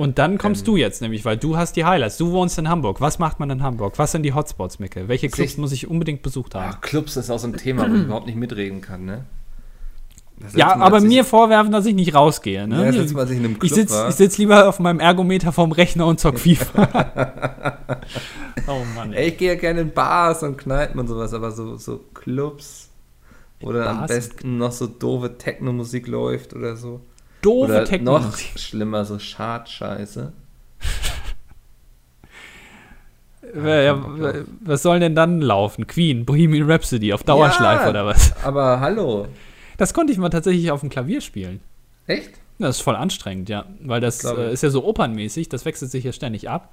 Und dann kommst Ähm. du jetzt nämlich, weil du hast die Highlights. Du wohnst in Hamburg. Was macht man in Hamburg? Was sind die Hotspots, Micke? Welche Clubs muss ich unbedingt besucht haben? Ach, Clubs ist auch so ein Thema, wo ich <clears throat> überhaupt nicht mitreden kann, ne? Ja, Mal, aber mir vorwerfen, dass ich nicht rausgehe. Ne? Ja, das letzte Mal, als ich in einem ich sitze sitz lieber auf meinem Ergometer vorm Rechner und zock FIFA. <laughs> oh Mann. Ey, ich gehe ja gerne in Bars und Kneipen und sowas, aber so, so Clubs, wo dann am besten noch so doofe Techno-Musik läuft oder so. Doofe Oder Techno. noch schlimmer, so Schad-Scheiße. <laughs> Ja, drauf. was soll denn dann laufen? Queen, Bohemian Rhapsody auf Dauerschleife Ja. oder was? <laughs> Aber hallo. Das konnte ich mal tatsächlich auf dem Klavier spielen. Echt? Das ist voll anstrengend, ja. Weil das äh, ist ja so opernmäßig, das wechselt sich ja ständig ab.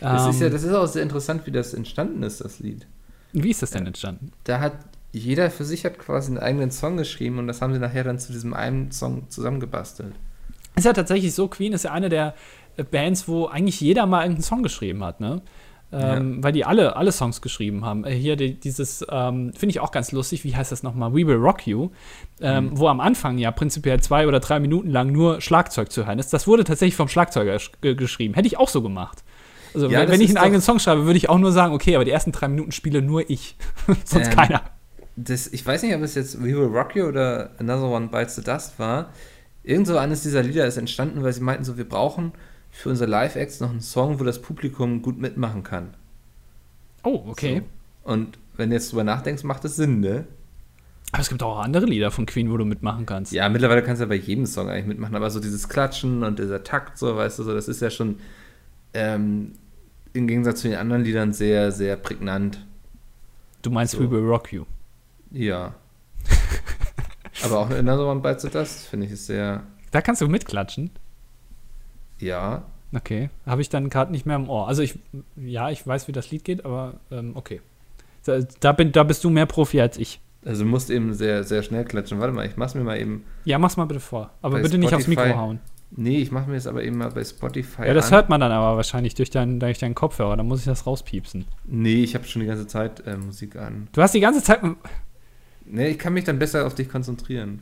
Das, ist Ähm, ja, das ist auch sehr interessant, wie das entstanden ist, das Lied. wie ist das denn entstanden? Da hat jeder für sich hat quasi einen eigenen Song geschrieben und das haben sie nachher dann zu diesem einen Song zusammengebastelt. Ist ja tatsächlich so, Queen ist ja eine der äh, Bands, wo eigentlich jeder mal irgendeinen Song geschrieben hat, ne? Ähm, Weil die alle, alle Songs geschrieben haben. Äh, hier die, dieses, ähm, finde ich auch ganz lustig, wie heißt das nochmal? We Will Rock You, ähm, Mhm. wo am Anfang ja prinzipiell zwei oder drei Minuten lang nur Schlagzeug zu hören ist. Das wurde tatsächlich vom Schlagzeuger sch- ge- geschrieben. Hätte ich auch so gemacht. Also, Ja, wenn, wenn ich einen eigenen Song schreibe, würde ich auch nur sagen, okay, aber die ersten drei Minuten spiele nur ich. <laughs> Sonst keiner. Das, ich weiß nicht, ob es jetzt We Will Rock You oder Another One Bites the Dust war. Irgend so eines dieser Lieder ist entstanden, weil sie meinten so, wir brauchen für unsere Live-Acts noch einen Song, wo das Publikum gut mitmachen kann. Oh, okay. So. Und wenn du jetzt drüber nachdenkst, macht das Sinn, ne? Aber es gibt auch andere Lieder von Queen, wo du mitmachen kannst. Ja, mittlerweile kannst du ja bei jedem Song eigentlich mitmachen, aber so dieses Klatschen und dieser Takt, so, weißt du, so, das ist ja schon ähm, im Gegensatz zu den anderen Liedern sehr, sehr prägnant. Du meinst So. We Will Rock You. Ja. <laughs> aber auch Another One Bites the Dust, finde ich, ist sehr, Da kannst du mitklatschen. ja. Okay, habe ich dann gerade nicht mehr im Ohr. Also ich, ja, ich weiß, wie das Lied geht, aber ähm, okay. Da, da, bin, da bist du mehr Profi als ich. Also du musst eben sehr, sehr schnell klatschen. Warte mal, ich mach's mir mal eben. Ja, mach's mal bitte vor. Aber bitte nicht aufs Spotify- Mikro hauen. Nee, ich mache mir jetzt aber eben mal bei Spotify Ja, das an. hört man dann aber wahrscheinlich durch, dein, durch deinen Kopfhörer. Dann muss ich das rauspiepsen. Nee, ich habe schon die ganze Zeit äh, Musik an. Du hast die ganze Zeit. Nee, ich kann mich dann besser auf dich konzentrieren.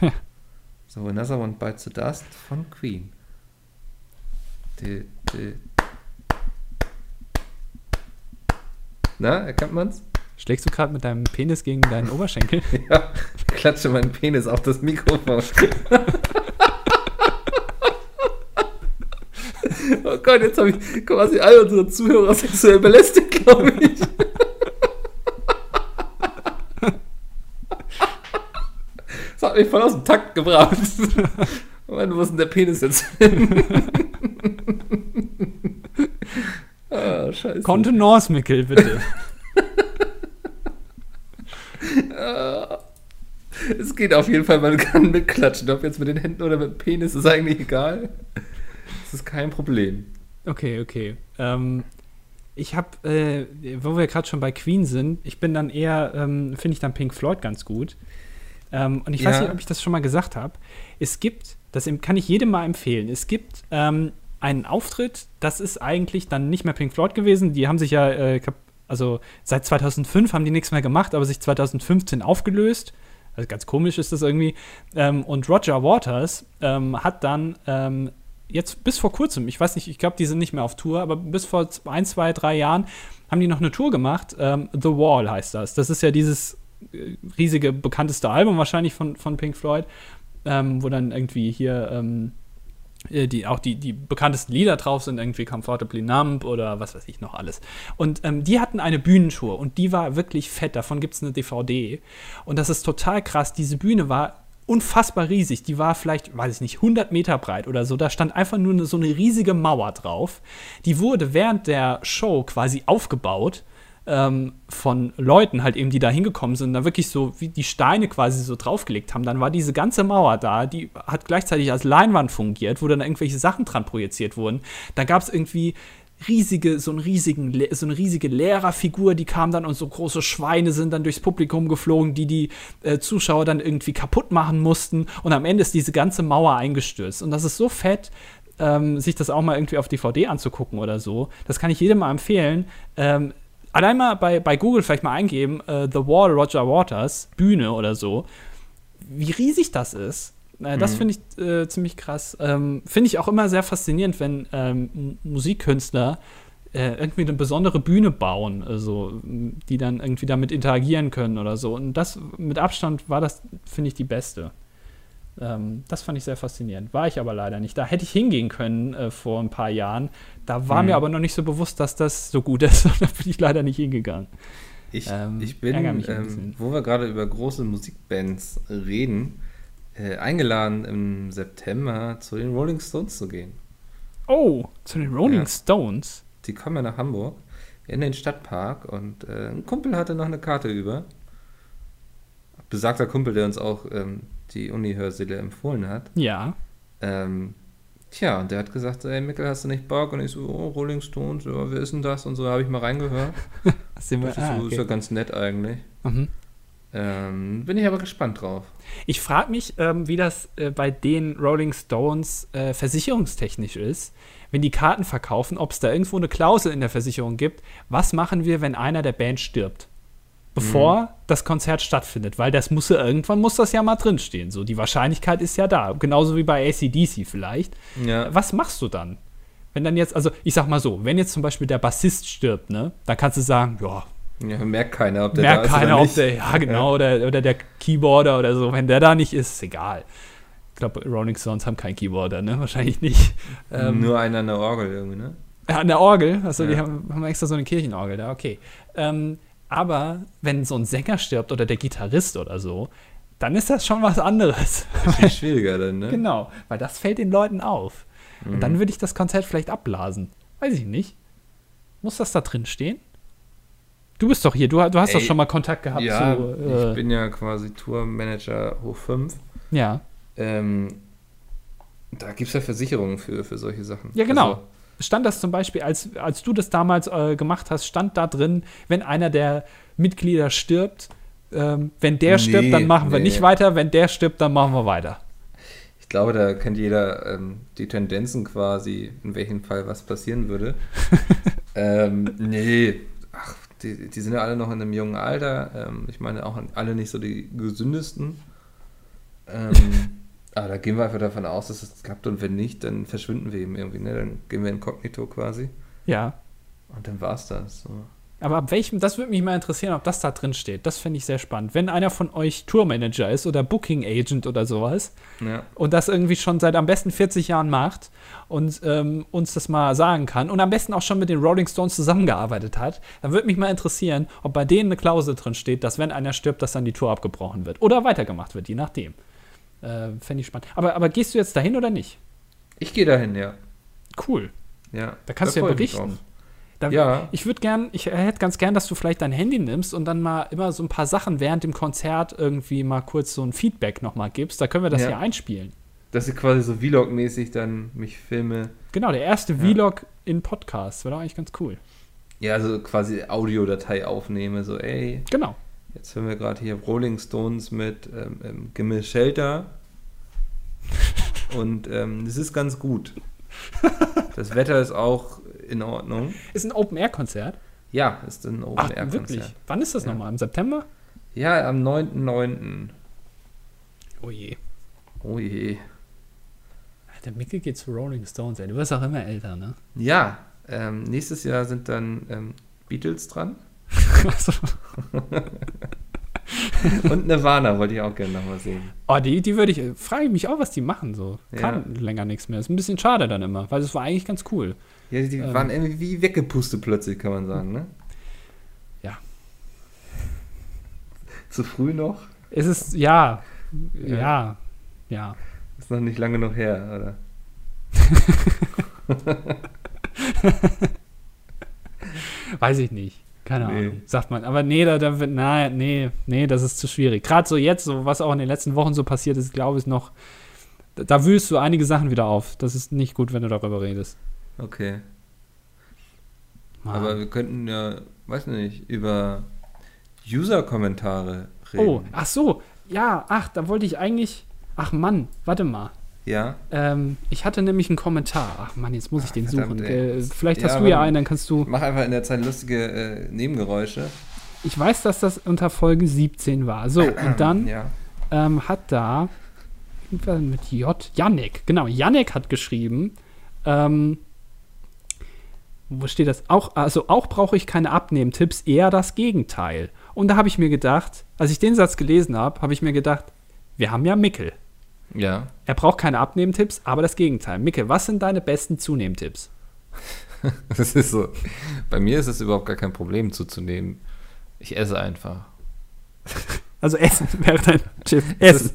<laughs> so, Another One Bites the Dust von Queen. Die, die. Na, erkennt man's? Schlägst du gerade mit deinem Penis gegen deinen Oberschenkel? <laughs> Ja, ich klatsche meinen Penis auf das Mikrofon. <laughs> oh Gott, jetzt habe ich quasi all unsere Zuhörer sexuell belästigt, glaube ich. Das hat mich voll aus dem Takt gebracht. Mann, wo ist denn der Penis jetzt hin? <laughs> ah, scheiße. Kontenance, Mickel, bitte. Es geht auf jeden Fall, man kann mitklatschen. Ob jetzt mit den Händen oder mit dem Penis, ist eigentlich egal. Das ist kein Problem. Okay, okay. Ähm, ich habe, äh, wo wir gerade schon bei Queen sind, ich bin dann eher, ähm, finde ich dann Pink Floyd ganz gut. Ähm, und ich weiß Ja. nicht, ob ich das schon mal gesagt habe. Es gibt, das kann ich jedem mal empfehlen, es gibt ähm, einen Auftritt, das ist eigentlich dann nicht mehr Pink Floyd gewesen. Die haben sich ja, äh, also seit 2005 haben die nichts mehr gemacht, aber sich 2015 aufgelöst. Also ganz komisch ist das irgendwie. Ähm, und Roger Waters ähm, hat dann ähm, jetzt bis vor kurzem, ich weiß nicht, ich glaube, die sind nicht mehr auf Tour, aber bis vor ein, zwei, drei Jahren haben die noch eine Tour gemacht. Ähm, The Wall heißt das. Das ist ja dieses riesige, bekannteste Album wahrscheinlich von, von Pink Floyd, ähm, wo dann irgendwie hier ähm, äh, die, auch die, die bekanntesten Lieder drauf sind, irgendwie Comfortably Numb oder was weiß ich noch alles. Und ähm, die hatten eine Bühnenshow und die war wirklich fett. Davon gibt es eine DVD. Und das ist total krass. Diese Bühne war unfassbar riesig. Die war vielleicht, weiß ich nicht, 100 Meter breit oder so. Da stand einfach nur eine, so eine riesige Mauer drauf. Die wurde während der Show quasi aufgebaut ähm, von Leuten halt eben, die da hingekommen sind, da wirklich so wie die Steine quasi so draufgelegt haben. Dann war diese ganze Mauer da, die hat gleichzeitig als Leinwand fungiert, wo dann irgendwelche Sachen dran projiziert wurden. Da gab es irgendwie riesige, so, einen riesigen, so eine riesige Lehrerfigur, die kam dann und so große Schweine sind dann durchs Publikum geflogen, die die äh, Zuschauer dann irgendwie kaputt machen mussten. Und am Ende ist diese ganze Mauer eingestürzt. Und das ist so fett, ähm, sich das auch mal irgendwie auf DVD anzugucken oder so. Das kann ich jedem mal empfehlen. Ähm, allein mal bei, bei Google vielleicht mal eingeben, äh, The Wall Roger Waters, Bühne oder so, wie riesig das ist. Äh, das mhm. finde ich äh, ziemlich krass. Ähm, finde ich auch immer sehr faszinierend, wenn ähm, Musikkünstler äh, irgendwie eine besondere Bühne bauen, also die dann irgendwie damit interagieren können oder so. Und das mit Abstand war das, finde ich, die beste. Ähm, das fand ich sehr faszinierend. War ich aber leider nicht. Da hätte ich hingehen können äh, vor ein paar Jahren. Da war mhm. mir aber noch nicht so bewusst, dass das so gut ist. <laughs> da bin ich leider nicht hingegangen. Ich, ähm, ich bin, ähm, wo wir gerade über große Musikbands reden, äh, eingeladen im September zu den Rolling Stones zu gehen. Oh, zu den Rolling ja. Stones? Die kommen ja nach Hamburg in den Stadtpark und äh, ein Kumpel hatte noch eine Karte über. Besagter Kumpel, der uns auch ähm, die Uni-Hörsäle empfohlen hat. Ja. Ähm, tja, und der hat gesagt, ey Mikkel, hast du nicht Bock? Und ich so, oh, Rolling Stones, ja, wer ist denn das? Und so habe ich mal reingehört. <laughs> das ist, ah, okay. ist ja ganz nett eigentlich. Mhm. Ähm, bin ich aber gespannt drauf. Ich frage mich, ähm, wie das äh, bei den Rolling Stones äh, versicherungstechnisch ist. Wenn die Karten verkaufen, ob es da irgendwo eine Klausel in der Versicherung gibt. Was machen wir, wenn einer der Band stirbt? Bevor mhm. das Konzert stattfindet, weil das muss ja irgendwann muss das ja mal drinstehen. So, die Wahrscheinlichkeit ist ja da. Genauso wie bei ACDC vielleicht. Ja. Was machst du dann? Wenn dann jetzt, also ich sag mal so, wenn jetzt zum Beispiel der Bassist stirbt, ne, dann kannst du sagen, ja. Ja, merkt keiner, ob der merkt da ist keiner, oder nicht. Ob der, ja, genau. Oder, oder der Keyboarder oder so. Wenn der da nicht ist, ist egal. Ich glaube, Rolling Stones haben keinen Keyboarder, ne? Wahrscheinlich nicht. Ähm, Nur einer an der Orgel irgendwie, ne? Ja, an der Orgel. Also ja. die haben, haben extra so eine Kirchenorgel da, okay. Ähm, aber wenn so ein Sänger stirbt oder der Gitarrist oder so, dann ist das schon was anderes. Das ist <laughs> schwieriger dann, ne? Genau, weil das fällt den Leuten auf. Mhm. Und dann mhm. würde ich das Konzert vielleicht abblasen. Weiß ich nicht. Muss das da drin stehen? Du bist doch hier, du, du hast Ey, doch schon mal Kontakt gehabt ja, zu. Äh, ich bin ja quasi Tourmanager hoch 5. Ja. Ähm, da gibt es ja Versicherungen für, für solche Sachen. Ja, genau. Also, stand das zum Beispiel, als, als du das damals äh, gemacht hast, stand da drin, wenn einer der Mitglieder stirbt, ähm, wenn der nee, stirbt, dann machen wir nee. nicht weiter, wenn der stirbt, dann machen wir weiter. Ich glaube, da kennt jeder ähm, die Tendenzen quasi, in welchem Fall was passieren würde. <laughs> ähm, nee, ach, die, die sind ja alle noch in einem jungen Alter. Ähm, ich meine auch alle nicht so die gesündesten. Ähm, <laughs> Aber da gehen wir einfach davon aus, dass es klappt und wenn nicht, dann verschwinden wir eben irgendwie, ne? Dann gehen wir inkognito quasi. Ja. Und dann war es das. So. Aber ab welchem, das würde mich mal interessieren, ob das da drin steht. Das fände ich sehr spannend. Wenn einer von euch Tourmanager ist oder Booking Agent oder sowas ja. und das irgendwie schon seit am besten 40 Jahren macht und ähm, uns das mal sagen kann und am besten auch schon mit den Rolling Stones zusammengearbeitet hat, dann würde mich mal interessieren, ob bei denen eine Klausel drin steht, dass wenn einer stirbt, dass dann die Tour abgebrochen wird oder weitergemacht wird, je nachdem. Äh, Fände ich spannend. Aber, aber gehst du jetzt dahin oder nicht? Ich gehe dahin, ja. Cool. Ja. Da kannst da du ja berichten. Da, ja. Ich würde gern, ich hätte ganz gern, dass du vielleicht dein Handy nimmst und dann mal immer so ein paar Sachen während dem Konzert irgendwie mal kurz so ein Feedback nochmal gibst. Da können wir das ja. hier einspielen. Dass ich quasi so Vlog-mäßig dann mich filme. Genau, der erste ja. Vlog in Podcast. Wäre doch eigentlich ganz cool. Ja, also quasi Audiodatei aufnehme, so ey. Genau. Jetzt hören wir gerade hier Rolling Stones mit ähm, ähm, Gimme Shelter. <laughs> Und ähm, ist ganz gut. Das Wetter ist auch in Ordnung. Ist ein Open-Air-Konzert? Ja, ist ein Open-Air-Konzert. Wirklich? Wann ist das ja. nochmal? Im September? Ja, am 9.9. Oh je. Oh je. Der Mickel geht zu Rolling Stones, ey. Du wirst auch immer älter, ne? Ja. Ähm, nächstes Jahr sind dann ähm, Beatles dran. <laughs> Und Nirvana wollte ich auch gerne nochmal sehen. Oh, die, die würde ich, frage ich mich auch, was die machen so. Kann ja. länger nichts mehr. Ist ein bisschen schade dann immer, weil es war eigentlich ganz cool. Ja, die ähm, waren irgendwie wie weggepustet plötzlich, kann man sagen, ne? Ja. Zu früh noch? Es ist, ja, ja, ja. ja. Ist noch nicht lange noch her, oder? <laughs> <laughs> Weiß ich nicht. Keine nee. Ahnung, sagt man. Aber nee, da, da wird, na, nee, nee, das ist zu schwierig. Gerade so jetzt, so was auch in den letzten Wochen so passiert ist, glaube ich noch, da, da wühlst du einige Sachen wieder auf. Das ist nicht gut, wenn du darüber redest. Okay. Mann. Aber wir könnten ja, weiß nicht, über User-Kommentare reden. Oh, ach so. Ja, ach, da wollte ich eigentlich. Ach Mann, warte mal. Ja? Ähm, ich hatte nämlich einen Kommentar. Ach Mann, jetzt muss ich den verdammt, suchen. Äh, vielleicht Ja, hast du ja einen, dann kannst du. Mach einfach in der Zeit lustige äh, Nebengeräusche. Ich weiß, dass das unter Folge 17 war. So, und <clears throat> dann Ja. ähm, hat da mit J. Yannick, genau, Yannick hat geschrieben, ähm, wo steht das? Auch, also auch brauche ich keine Abnehmtipps, eher das Gegenteil. Und da habe ich mir gedacht, als ich den Satz gelesen habe, habe ich mir gedacht, wir haben ja Mickel. Ja. Er braucht keine Abnehmtipps, aber das Gegenteil. Mickel, was sind deine besten Zunehmtipps? <laughs> Das ist so. Bei mir ist es überhaupt gar kein Problem zuzunehmen. Ich esse einfach. <laughs> Also Essen <laughs> wäre dein Tipp. Das Essen. ist-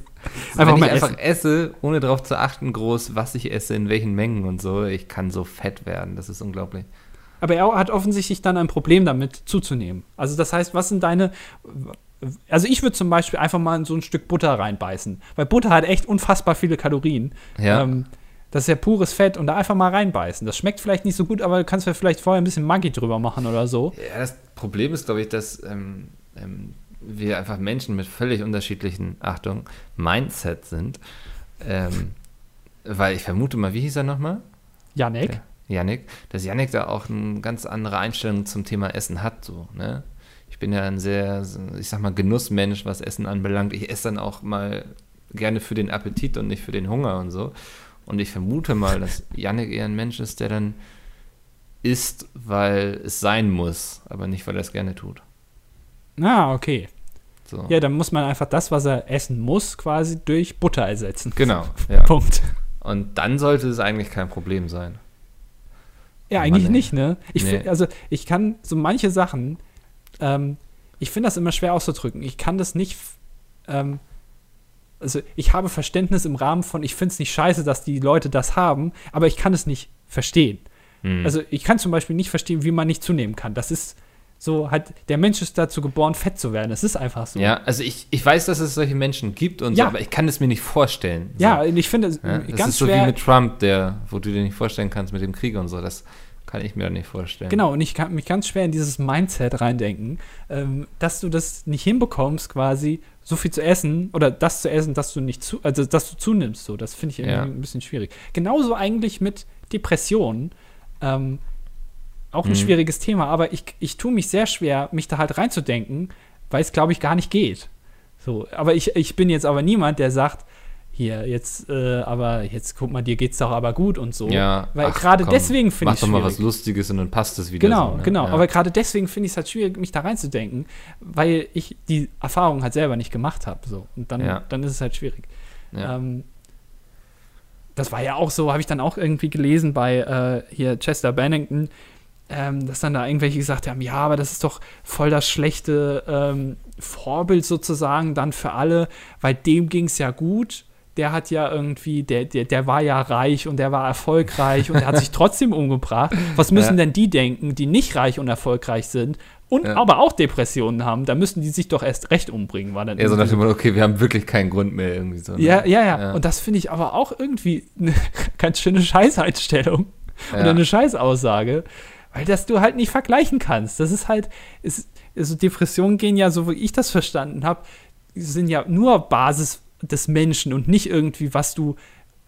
Einfach Wenn mal ich einfach essen. esse, ohne darauf zu achten, groß, was ich esse, in welchen Mengen und so, ich kann so fett werden. Das ist unglaublich. Aber er hat offensichtlich dann ein Problem damit zuzunehmen. Also das heißt, was sind deine. Also ich würde zum Beispiel einfach mal in so ein Stück Butter reinbeißen. Weil Butter hat echt unfassbar viele Kalorien. Ja. Ähm, das ist ja pures Fett und da einfach mal reinbeißen. Das schmeckt vielleicht nicht so gut, aber du kannst ja vielleicht vorher ein bisschen Maggi drüber machen oder so. Ja, das Problem ist, glaube ich, dass ähm, ähm, wir einfach Menschen mit völlig unterschiedlichen, Achtung, Mindset sind. Ähm, weil ich vermute mal, wie hieß er nochmal? Janek. Der Yannick, dass Yannick da auch eine ganz andere Einstellung zum Thema Essen hat. So, ne? Ich bin ja ein sehr, ich sag mal, Genussmensch, was Essen anbelangt. Ich esse dann auch mal gerne für den Appetit und nicht für den Hunger und so. Und ich vermute mal, dass Yannick eher ein Mensch ist, der dann isst, weil es sein muss, aber nicht, weil er es gerne tut. Ah, okay. So. Ja, dann muss man einfach das, was er essen muss, quasi durch Butter ersetzen. Genau, <laughs> ja. Punkt. Und dann sollte es eigentlich kein Problem sein. Ja, Mann, eigentlich ey. nicht, ne? Ich Nee. find, also ich kann so manche Sachen, ähm, ich finde das immer schwer auszudrücken. Ich kann das nicht, ähm, also ich habe Verständnis im Rahmen von, ich finde es nicht scheiße, dass die Leute das haben, aber ich kann es nicht verstehen. Hm. Also ich kann zum Beispiel nicht verstehen, wie man nicht zunehmen kann. Das ist so halt, der Mensch ist dazu geboren, fett zu werden. Das ist einfach so. ja, also ich, ich weiß, dass es solche Menschen gibt und Ja. so, aber ich kann es mir nicht vorstellen. So. Ja, ich finde es Ja, das ganz ist so schwer. wie mit Trump, der, wo du dir nicht vorstellen kannst mit dem Krieg und so. Das kann ich mir nicht vorstellen. Genau, und ich kann mich ganz schwer in dieses Mindset reindenken, ähm, dass du das nicht hinbekommst, quasi so viel zu essen oder das zu essen, dass du nicht zu, also dass du zunimmst. So, das finde ich irgendwie Ja. ein bisschen schwierig. Genauso eigentlich mit Depressionen. Ähm, auch ein Mhm. schwieriges Thema, aber ich, ich tue mich sehr schwer, mich da halt reinzudenken, weil es, glaube ich, gar nicht geht. So, aber ich, ich bin jetzt aber niemand, der sagt, hier, jetzt, äh, aber jetzt guck mal, dir geht's doch aber gut und so. Ja, Weil gerade deswegen finde Mach ich doch mal was. Lustiges und dann passt es wieder. Genau, so, ne? genau. Ja. Aber gerade deswegen finde ich es halt schwierig, mich da reinzudenken, weil ich die Erfahrung halt selber nicht gemacht habe. So. Und dann, Ja. dann ist es halt schwierig. ja. Ähm, das war ja auch so, habe ich dann auch irgendwie gelesen bei äh, hier Chester Bennington, ähm, dass dann da irgendwelche gesagt haben, ja, aber das ist doch voll das schlechte ähm, Vorbild sozusagen dann für alle, weil dem ging es ja gut. Der hat ja irgendwie, der, der, der war ja reich und der war erfolgreich und er hat sich <laughs> trotzdem umgebracht. Was müssen Ja. denn die denken, die nicht reich und erfolgreich sind und Ja. aber auch Depressionen haben? Da müssen die sich doch erst recht umbringen, war dann Eher so nach dem Motto, okay, wir haben wirklich keinen Grund mehr irgendwie so. ne? ja, ja, ja, Ja. Und das finde ich aber auch irgendwie eine <laughs> ganz schöne Scheißeinstellung Ja. oder eine Scheißaussage, weil das du halt nicht vergleichen kannst. Das ist halt, ist, also Depressionen gehen ja, so wie ich das verstanden habe, sind ja nur Basis des Menschen und nicht irgendwie, was du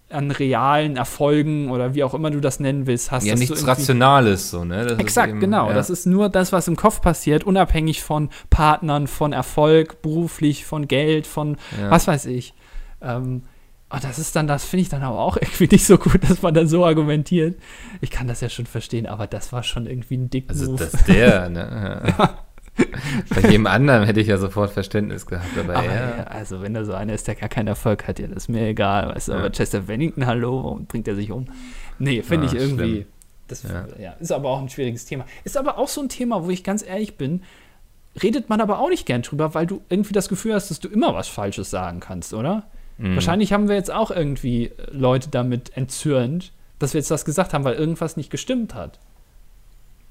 an realen Erfolgen oder wie auch immer du das nennen willst, hast. Ja, dass du nichts Rationales so, ne? Das ist Exakt, eben- genau. Ja. Das ist nur das, was im Kopf passiert, unabhängig von Partnern, von Erfolg, beruflich, von Geld, von Ja. was weiß ich. Ähm, und das ist dann, das finde ich dann aber auch <laughs> irgendwie nicht so gut, dass man dann so argumentiert. Ich kann das ja schon verstehen, aber das war schon irgendwie ein dick Also Move. das der, <laughs> ne? Ja. Bei jedem anderen hätte ich ja sofort Verständnis gehabt, aber, aber ja. ja, also wenn da so einer ist, der gar keinen Erfolg hat, ja, das ist mir egal, weißt du, Ja. aber Chester Bennington, hallo, warum bringt er sich um? Nee, finde Ah, ich irgendwie. schlimm. Das Ja. ja. ist aber auch ein schwieriges Thema. Ist aber auch so ein Thema, wo ich ganz ehrlich bin, redet man aber auch nicht gern drüber, weil du irgendwie das Gefühl hast, dass du immer was Falsches sagen kannst, oder? Mhm. Wahrscheinlich haben wir jetzt auch irgendwie Leute damit entzürnt, dass wir jetzt das gesagt haben, weil irgendwas nicht gestimmt hat.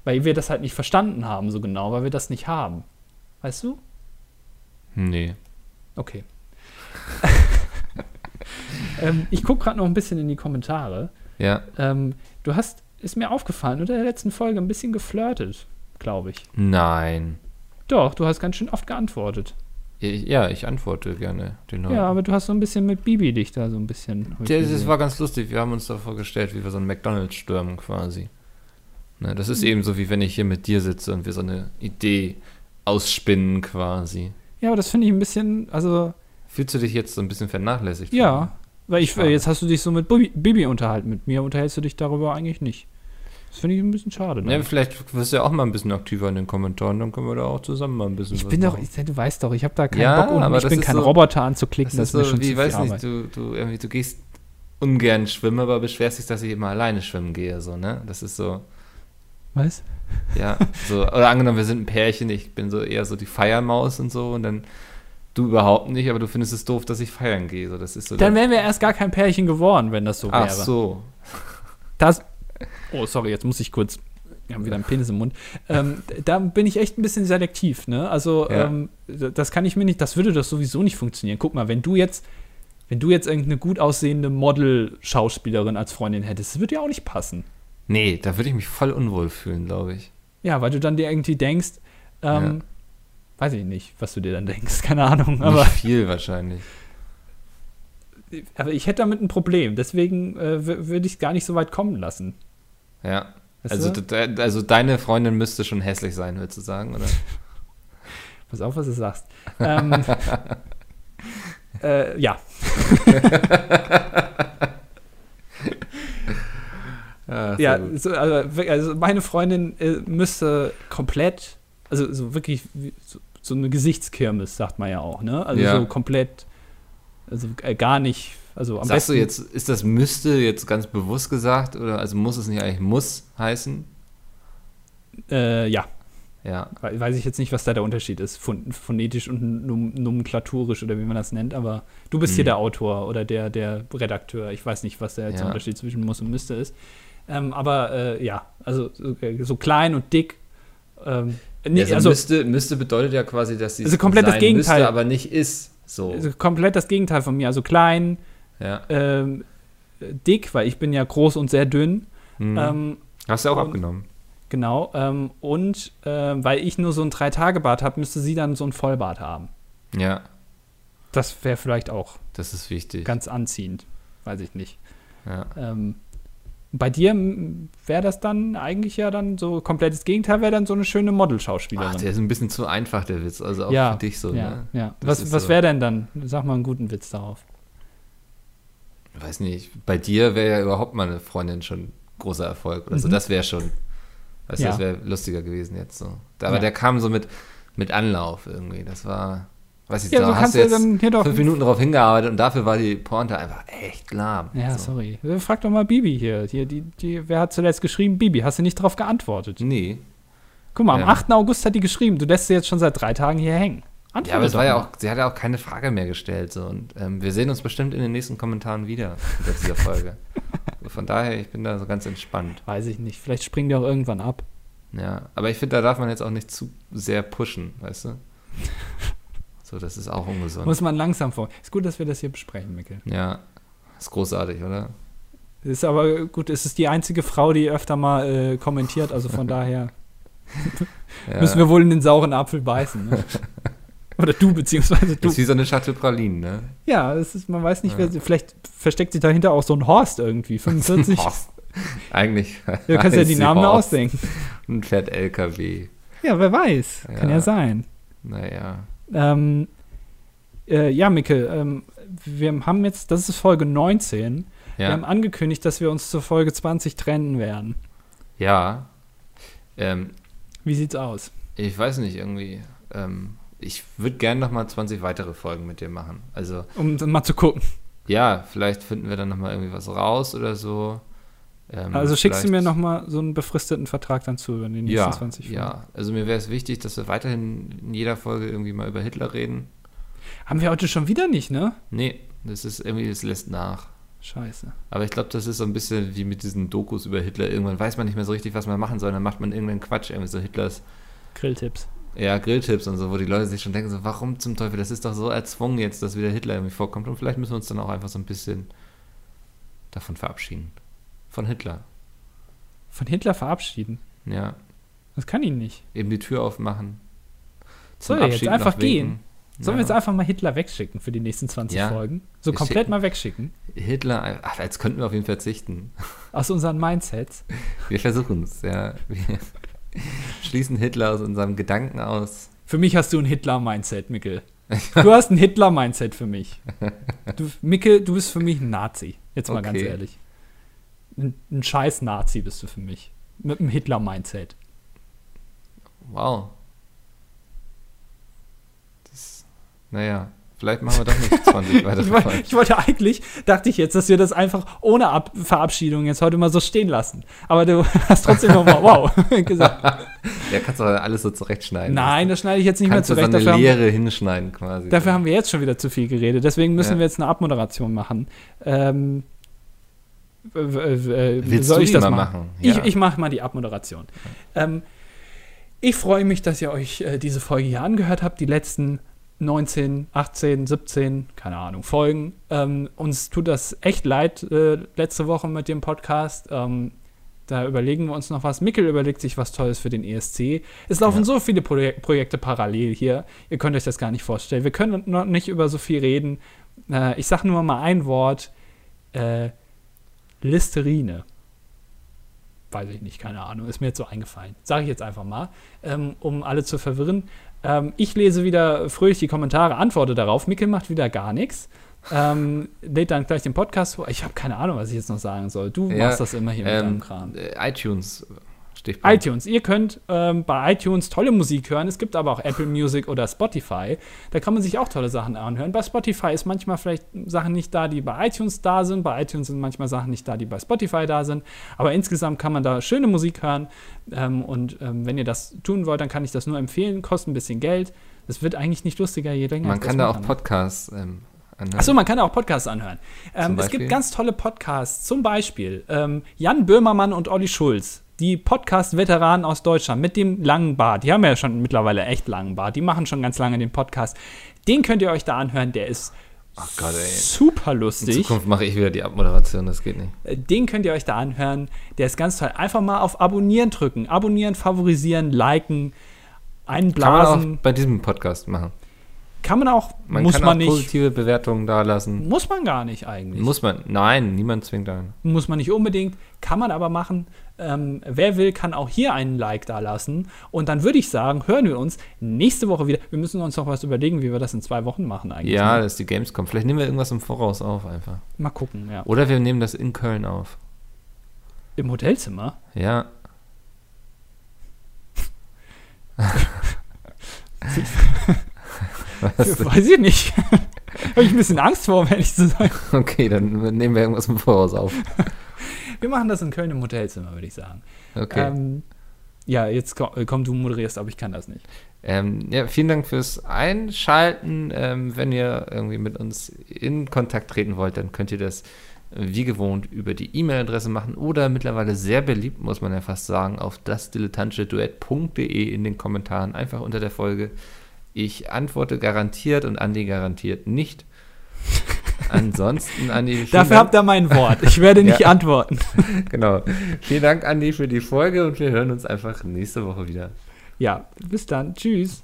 Weil wir das halt nicht verstanden haben so genau, weil wir das nicht haben. Weißt du? Nee. Okay. <laughs> ähm, ich gucke gerade noch ein bisschen in die Kommentare. Ja. Ähm, du hast ist mir aufgefallen, unter der letzten Folge ein bisschen geflirtet, glaube ich. Nein. Doch, du hast ganz schön oft geantwortet. Ja, ich antworte gerne den Leuten. Ja, aber du hast so ein bisschen mit Bibi dich da so ein bisschen. Das, das war ganz lustig. Wir haben uns da vorgestellt, wie wir so einen McDonalds stürmen quasi. Ne, das ist eben so, wie wenn ich hier mit dir sitze und wir so eine Idee ausspinnen quasi. Ja, aber das finde ich ein bisschen, also. Fühlst du dich jetzt so ein bisschen vernachlässigt? Ja, weil ich, Schade. jetzt hast du dich so mit Bibi, Bibi unterhalten. Mit mir unterhältst du dich darüber eigentlich nicht. Das finde ich ein bisschen schade. Ne? Ja, vielleicht wirst du ja auch mal ein bisschen aktiver in den Kommentaren, dann können wir da auch zusammen mal ein bisschen ich bin doch, ich, du weißt doch, ich habe da keinen Ja, Bock und aber ich das bin kein so- Roboter anzuklicken. Das ist Das, ist so, mir schon wie, zu weiß Arbeit. nicht, du, du, irgendwie, du gehst ungern schwimmen, aber beschwerst dich, dass ich immer alleine schwimmen gehe, so, ne? Das ist so, Was? ja, so, oder angenommen, wir sind ein Pärchen, ich bin so eher so die Feiermaus und so und dann du überhaupt nicht, aber du findest es doof, dass ich feiern gehe, so, das ist so. Dann wären wir erst gar kein Pärchen geworden, wenn das so Ach wäre. so. Das, oh, sorry, jetzt muss ich kurz. Wir haben wieder einen Penis im Mund. Ähm, da bin ich echt ein bisschen selektiv, ne? Also, Ja. ähm, das kann ich mir nicht, das würde doch sowieso nicht funktionieren. Guck mal, wenn du jetzt, wenn du jetzt irgendeine gut aussehende Model-Schauspielerin als Freundin hättest, das würde ja auch nicht passen. Nee, da würde ich mich voll unwohl fühlen, glaube ich. Ja, weil du dann dir irgendwie denkst, ähm, Ja. weiß ich nicht, was du dir dann denkst, <laughs> keine Ahnung, aber, Nicht viel wahrscheinlich. <laughs> aber ich hätte damit ein Problem. Deswegen äh, würde ich es gar nicht so weit kommen lassen. Ja. Weißt Also, du? also deine Freundin müsste schon hässlich sein, würdest du sagen, oder? <laughs> Pass auf, was du sagst. Ähm, äh, ja. Ja, Ja, so, also, also meine Freundin äh, müsste komplett, also so wirklich so, so eine Gesichtskirmes, sagt man ja auch, ne? Also Ja. so komplett, also äh, gar nicht, also am Sagst besten. du jetzt, ist das müsste jetzt ganz bewusst gesagt oder also muss es nicht eigentlich muss heißen? Äh, ja, Ja. We- weiß ich jetzt nicht, was da der Unterschied ist, phon phonetisch und num nomenklatorisch oder wie man das nennt, aber du bist hier Mhm. der Autor oder der, der Redakteur. Ich weiß nicht, was der jetzt Ja. Unterschied zwischen muss und müsste ist. Ähm, aber äh, ja, also so, äh, klein und dick. Ähm, nee, also, also müsste, müsste bedeutet ja quasi, dass sie Also komplett das Gegenteil. müsste, aber nicht ist. So. Also komplett das Gegenteil von mir. Also klein, ja. ähm, dick, weil ich bin ja groß und sehr dünn. Mhm. Ähm, Hast du auch und- abgenommen. genau. Ähm, und ähm, weil ich nur so ein Drei-Tage-Bart habe, müsste sie dann so ein Vollbart haben. Ja, Das wäre vielleicht auch das ist wichtig. ganz anziehend. Weiß ich nicht. ja. Ähm, bei dir wäre das dann eigentlich ja dann so komplettes Gegenteil, wäre dann so eine schöne Ach, Model-Schauspielerin. der ist ein bisschen zu einfach, der Witz. Also auch ja, für dich so, ja, ne? ja. Das Was, was so. wäre denn dann? Sag mal einen guten Witz darauf. Weiß nicht, bei dir wäre ja überhaupt mal eine Freundin schon großer Erfolg. Also Mhm. das wäre schon, weißt du, Ja. das wäre lustiger gewesen jetzt so. Aber Ja. der kam so mit, mit Anlauf irgendwie. Das war, weiß ich, Ja, da so hast kannst du jetzt doch. fünf Minuten drauf hingearbeitet und dafür war die Pointe einfach echt lahm. Ja, so. sorry. Äh, Frag doch mal Bibi hier. hier die, die, wer hat zuletzt geschrieben? Bibi. Hast du nicht drauf geantwortet? Nee. Guck mal, am Ja. 8. August hat die geschrieben. Du lässt sie jetzt schon seit drei Tagen hier hängen. Antworte Ja, aber es war ja auch, sie hat ja auch keine Frage mehr gestellt. So. Und ähm, wir sehen uns bestimmt in den nächsten Kommentaren wieder unter dieser Folge. <laughs> Von daher, ich bin da so ganz entspannt. Weiß ich nicht. Vielleicht springen die auch irgendwann ab. Ja, aber ich finde, da darf man jetzt auch nicht zu sehr pushen, weißt du? <laughs> So, das ist auch ungesund. Muss man langsam vor. Ist gut, dass wir das hier besprechen, Mikkel. ja, ist großartig, oder? Ist aber gut, es ist die einzige Frau, die öfter mal äh, kommentiert. Also von <laughs> daher Ja. müssen wir wohl in den sauren Apfel beißen. Ne? <laughs> Oder du, beziehungsweise Das du. ist wie so eine Schachtel Pralinen, ne? Ja, es ist, man weiß nicht, Ja. wer, vielleicht versteckt sich dahinter auch so ein Horst irgendwie. <laughs> 45. Horst. Eigentlich. Du kannst ja die Namen Horst ausdenken. Und fährt LKW. Ja, wer weiß. Kann Ja. ja sein. Naja. Ähm, äh, ja, Mikkel, ähm, wir haben jetzt, das ist Folge 19. Wir haben Ja. angekündigt, dass wir uns zur Folge 20 trennen werden. Ja. Ähm, Wie sieht's aus? ich weiß nicht, irgendwie. Ähm, ich würde gerne noch mal 20 weitere Folgen mit dir machen. Also, Um dann mal zu gucken. ja, vielleicht finden wir dann noch mal irgendwie was raus oder so. Ähm, Also schickst du mir vielleicht- noch mal so einen befristeten Vertrag dann zu über die nächsten ja, 20 Folgen. ja. Also mir wäre es wichtig, dass wir weiterhin in jeder Folge irgendwie mal über Hitler reden. Haben wir heute schon wieder nicht, ne? Nee, das ist irgendwie, das lässt nach. Scheiße. Aber ich glaube, das ist so ein bisschen wie mit diesen Dokus über Hitler. Irgendwann weiß man nicht mehr so richtig, was man machen soll. Dann macht man irgendeinen Quatsch, irgendwie so Hitlers Grilltipps. ja, Grilltipps und so, wo die Leute sich schon denken, so, warum zum Teufel, das ist doch so erzwungen jetzt, dass wieder Hitler irgendwie vorkommt. Und vielleicht müssen wir uns dann auch einfach so ein bisschen davon verabschieden. Von Hitler. Von Hitler verabschieden. Ja, Das kann ihn nicht. eben die Tür aufmachen. Soll er jetzt einfach gehen? Sollen wir jetzt einfach mal Hitler wegschicken für die nächsten 20 Ja. Folgen? So Wir komplett mal wegschicken. Hitler, ach, jetzt könnten wir auf ihn verzichten. Aus unseren Mindsets. Wir versuchen es, ja. Wir <laughs> schließen Hitler aus unserem Gedanken aus. Für mich hast du ein Hitler-Mindset, Mikkel. <laughs> Du hast ein Hitler-Mindset für mich. Du, Mikkel, du bist für mich ein Nazi. Jetzt mal ganz Okay. ehrlich. Ein, ein scheiß Nazi bist du für mich. Mit einem Hitler-Mindset. Wow. Das, naja, vielleicht machen wir doch nicht 20 <laughs> weitere Ich, woll- Folgen. ich wollte eigentlich, dachte ich jetzt, dass wir das einfach ohne Ab Verabschiedung jetzt heute mal so stehen lassen. Aber du <laughs> hast trotzdem nochmal wow <laughs> gesagt. Ja, kannst du alles so zurechtschneiden. Nein, das schneide ich jetzt nicht mehr kannst du so zurecht. eine Dafür haben, Leere hinschneiden quasi. dafür haben wir jetzt schon wieder zu viel geredet. Deswegen müssen Ja. wir jetzt eine Abmoderation machen. Ähm, äh, äh, äh, Willst soll du ich das mal machen? machen? Ich, Ja. ich mache mal die Abmoderation. Ähm, ich freue mich, dass ihr euch äh, diese Folge hier angehört habt, die letzten 19, 18, 17, keine Ahnung, Folgen. Ähm, uns tut das echt leid äh, letzte Woche mit dem Podcast. Ähm, da überlegen wir uns noch was. Mickel überlegt sich was Tolles für den ESC. Es laufen Ja. so viele Projek Projekte parallel hier. Ihr könnt euch das gar nicht vorstellen. Wir können noch nicht über so viel reden. Äh, ich sage nur mal ein Wort. Äh, Listerine. Weiß ich nicht, keine Ahnung. Ist mir jetzt so eingefallen. Sage ich jetzt einfach mal, ähm, um alle zu verwirren. Ähm, ich lese wieder fröhlich die Kommentare, antworte darauf. Mikkel macht wieder gar nichts. Ähm, lädt dann gleich den Podcast vor. Ich habe keine Ahnung, was ich jetzt noch sagen soll. Du Ja, machst das immer hier mit deinem ähm, Kram. äh, iTunes, Stichpunkt. iTunes. Ihr könnt ähm, bei iTunes tolle Musik hören. Es gibt aber auch Apple Music oder Spotify. Da kann man sich auch tolle Sachen anhören. Bei Spotify ist manchmal vielleicht Sachen nicht da, die bei iTunes da sind. Bei iTunes sind manchmal Sachen nicht da, die bei Spotify da sind. Aber insgesamt kann man da schöne Musik hören. Ähm, und ähm, wenn ihr das tun wollt, dann kann ich das nur empfehlen. Kostet ein bisschen Geld. Es wird eigentlich nicht lustiger, je länger Man kann da auch? Podcasts ähm, anhören. Achso, man kann auch Podcasts anhören. Ähm, es gibt ganz tolle Podcasts. Zum Beispiel ähm, Jan Böhmermann und Olli Schulz, die Podcast-Veteranen aus Deutschland mit dem langen Bart. Die haben ja schon mittlerweile echt langen Bart. Die machen schon ganz lange den Podcast. Den könnt ihr euch da anhören. Der ist Gott, super In lustig. Zukunft mache ich wieder die Abmoderation, das geht nicht. Äh, Den könnt ihr euch da anhören. Der ist ganz toll. Einfach mal auf Abonnieren drücken. Abonnieren, favorisieren, liken, Kann man einblasen. auch bei diesem Podcast machen. Kann man auch, Man muss kann man auch nicht. positive Bewertungen da lassen. Muss man gar nicht eigentlich. Muss man, nein, niemand zwingt einen. Muss man nicht unbedingt, kann man aber machen. Ähm, wer will, kann auch hier einen Like da lassen. Und dann würde ich sagen, hören wir uns nächste Woche wieder. Wir müssen uns noch was überlegen, wie wir das in zwei Wochen machen eigentlich. Ja, ne? das ist die Gamescom. Vielleicht nehmen wir irgendwas im Voraus auf einfach. Mal gucken, ja. Oder wir nehmen das in Köln auf. Im Hotelzimmer? Ja. <laughs> <laughs> <laughs> Weiß ich nicht. Habe ich ein bisschen Angst vor, um ehrlich zu sein. Okay, dann nehmen wir irgendwas im Voraus auf. Wir machen das in Köln im Hotelzimmer, würde ich sagen. Okay. Ähm, ja, jetzt komm, äh, komm, du moderierst, aber ich kann das nicht. Ähm, ja, vielen Dank fürs Einschalten. Ähm, wenn ihr irgendwie mit uns in Kontakt treten wollt, dann könnt ihr das äh, wie gewohnt über die E-Mail-Adresse machen oder mittlerweile sehr beliebt, muss man ja fast sagen, auf dasdilettantische-duett.de in den Kommentaren, einfach unter der Folge. Ich antworte garantiert und Andi garantiert nicht. Ansonsten, Andi, Dafür Dank. habt ihr mein Wort. Ich werde <laughs> nicht Ja. antworten. <laughs> Genau. Vielen Dank, Andi, für die Folge und wir hören uns einfach nächste Woche wieder. Ja, bis dann. Tschüss.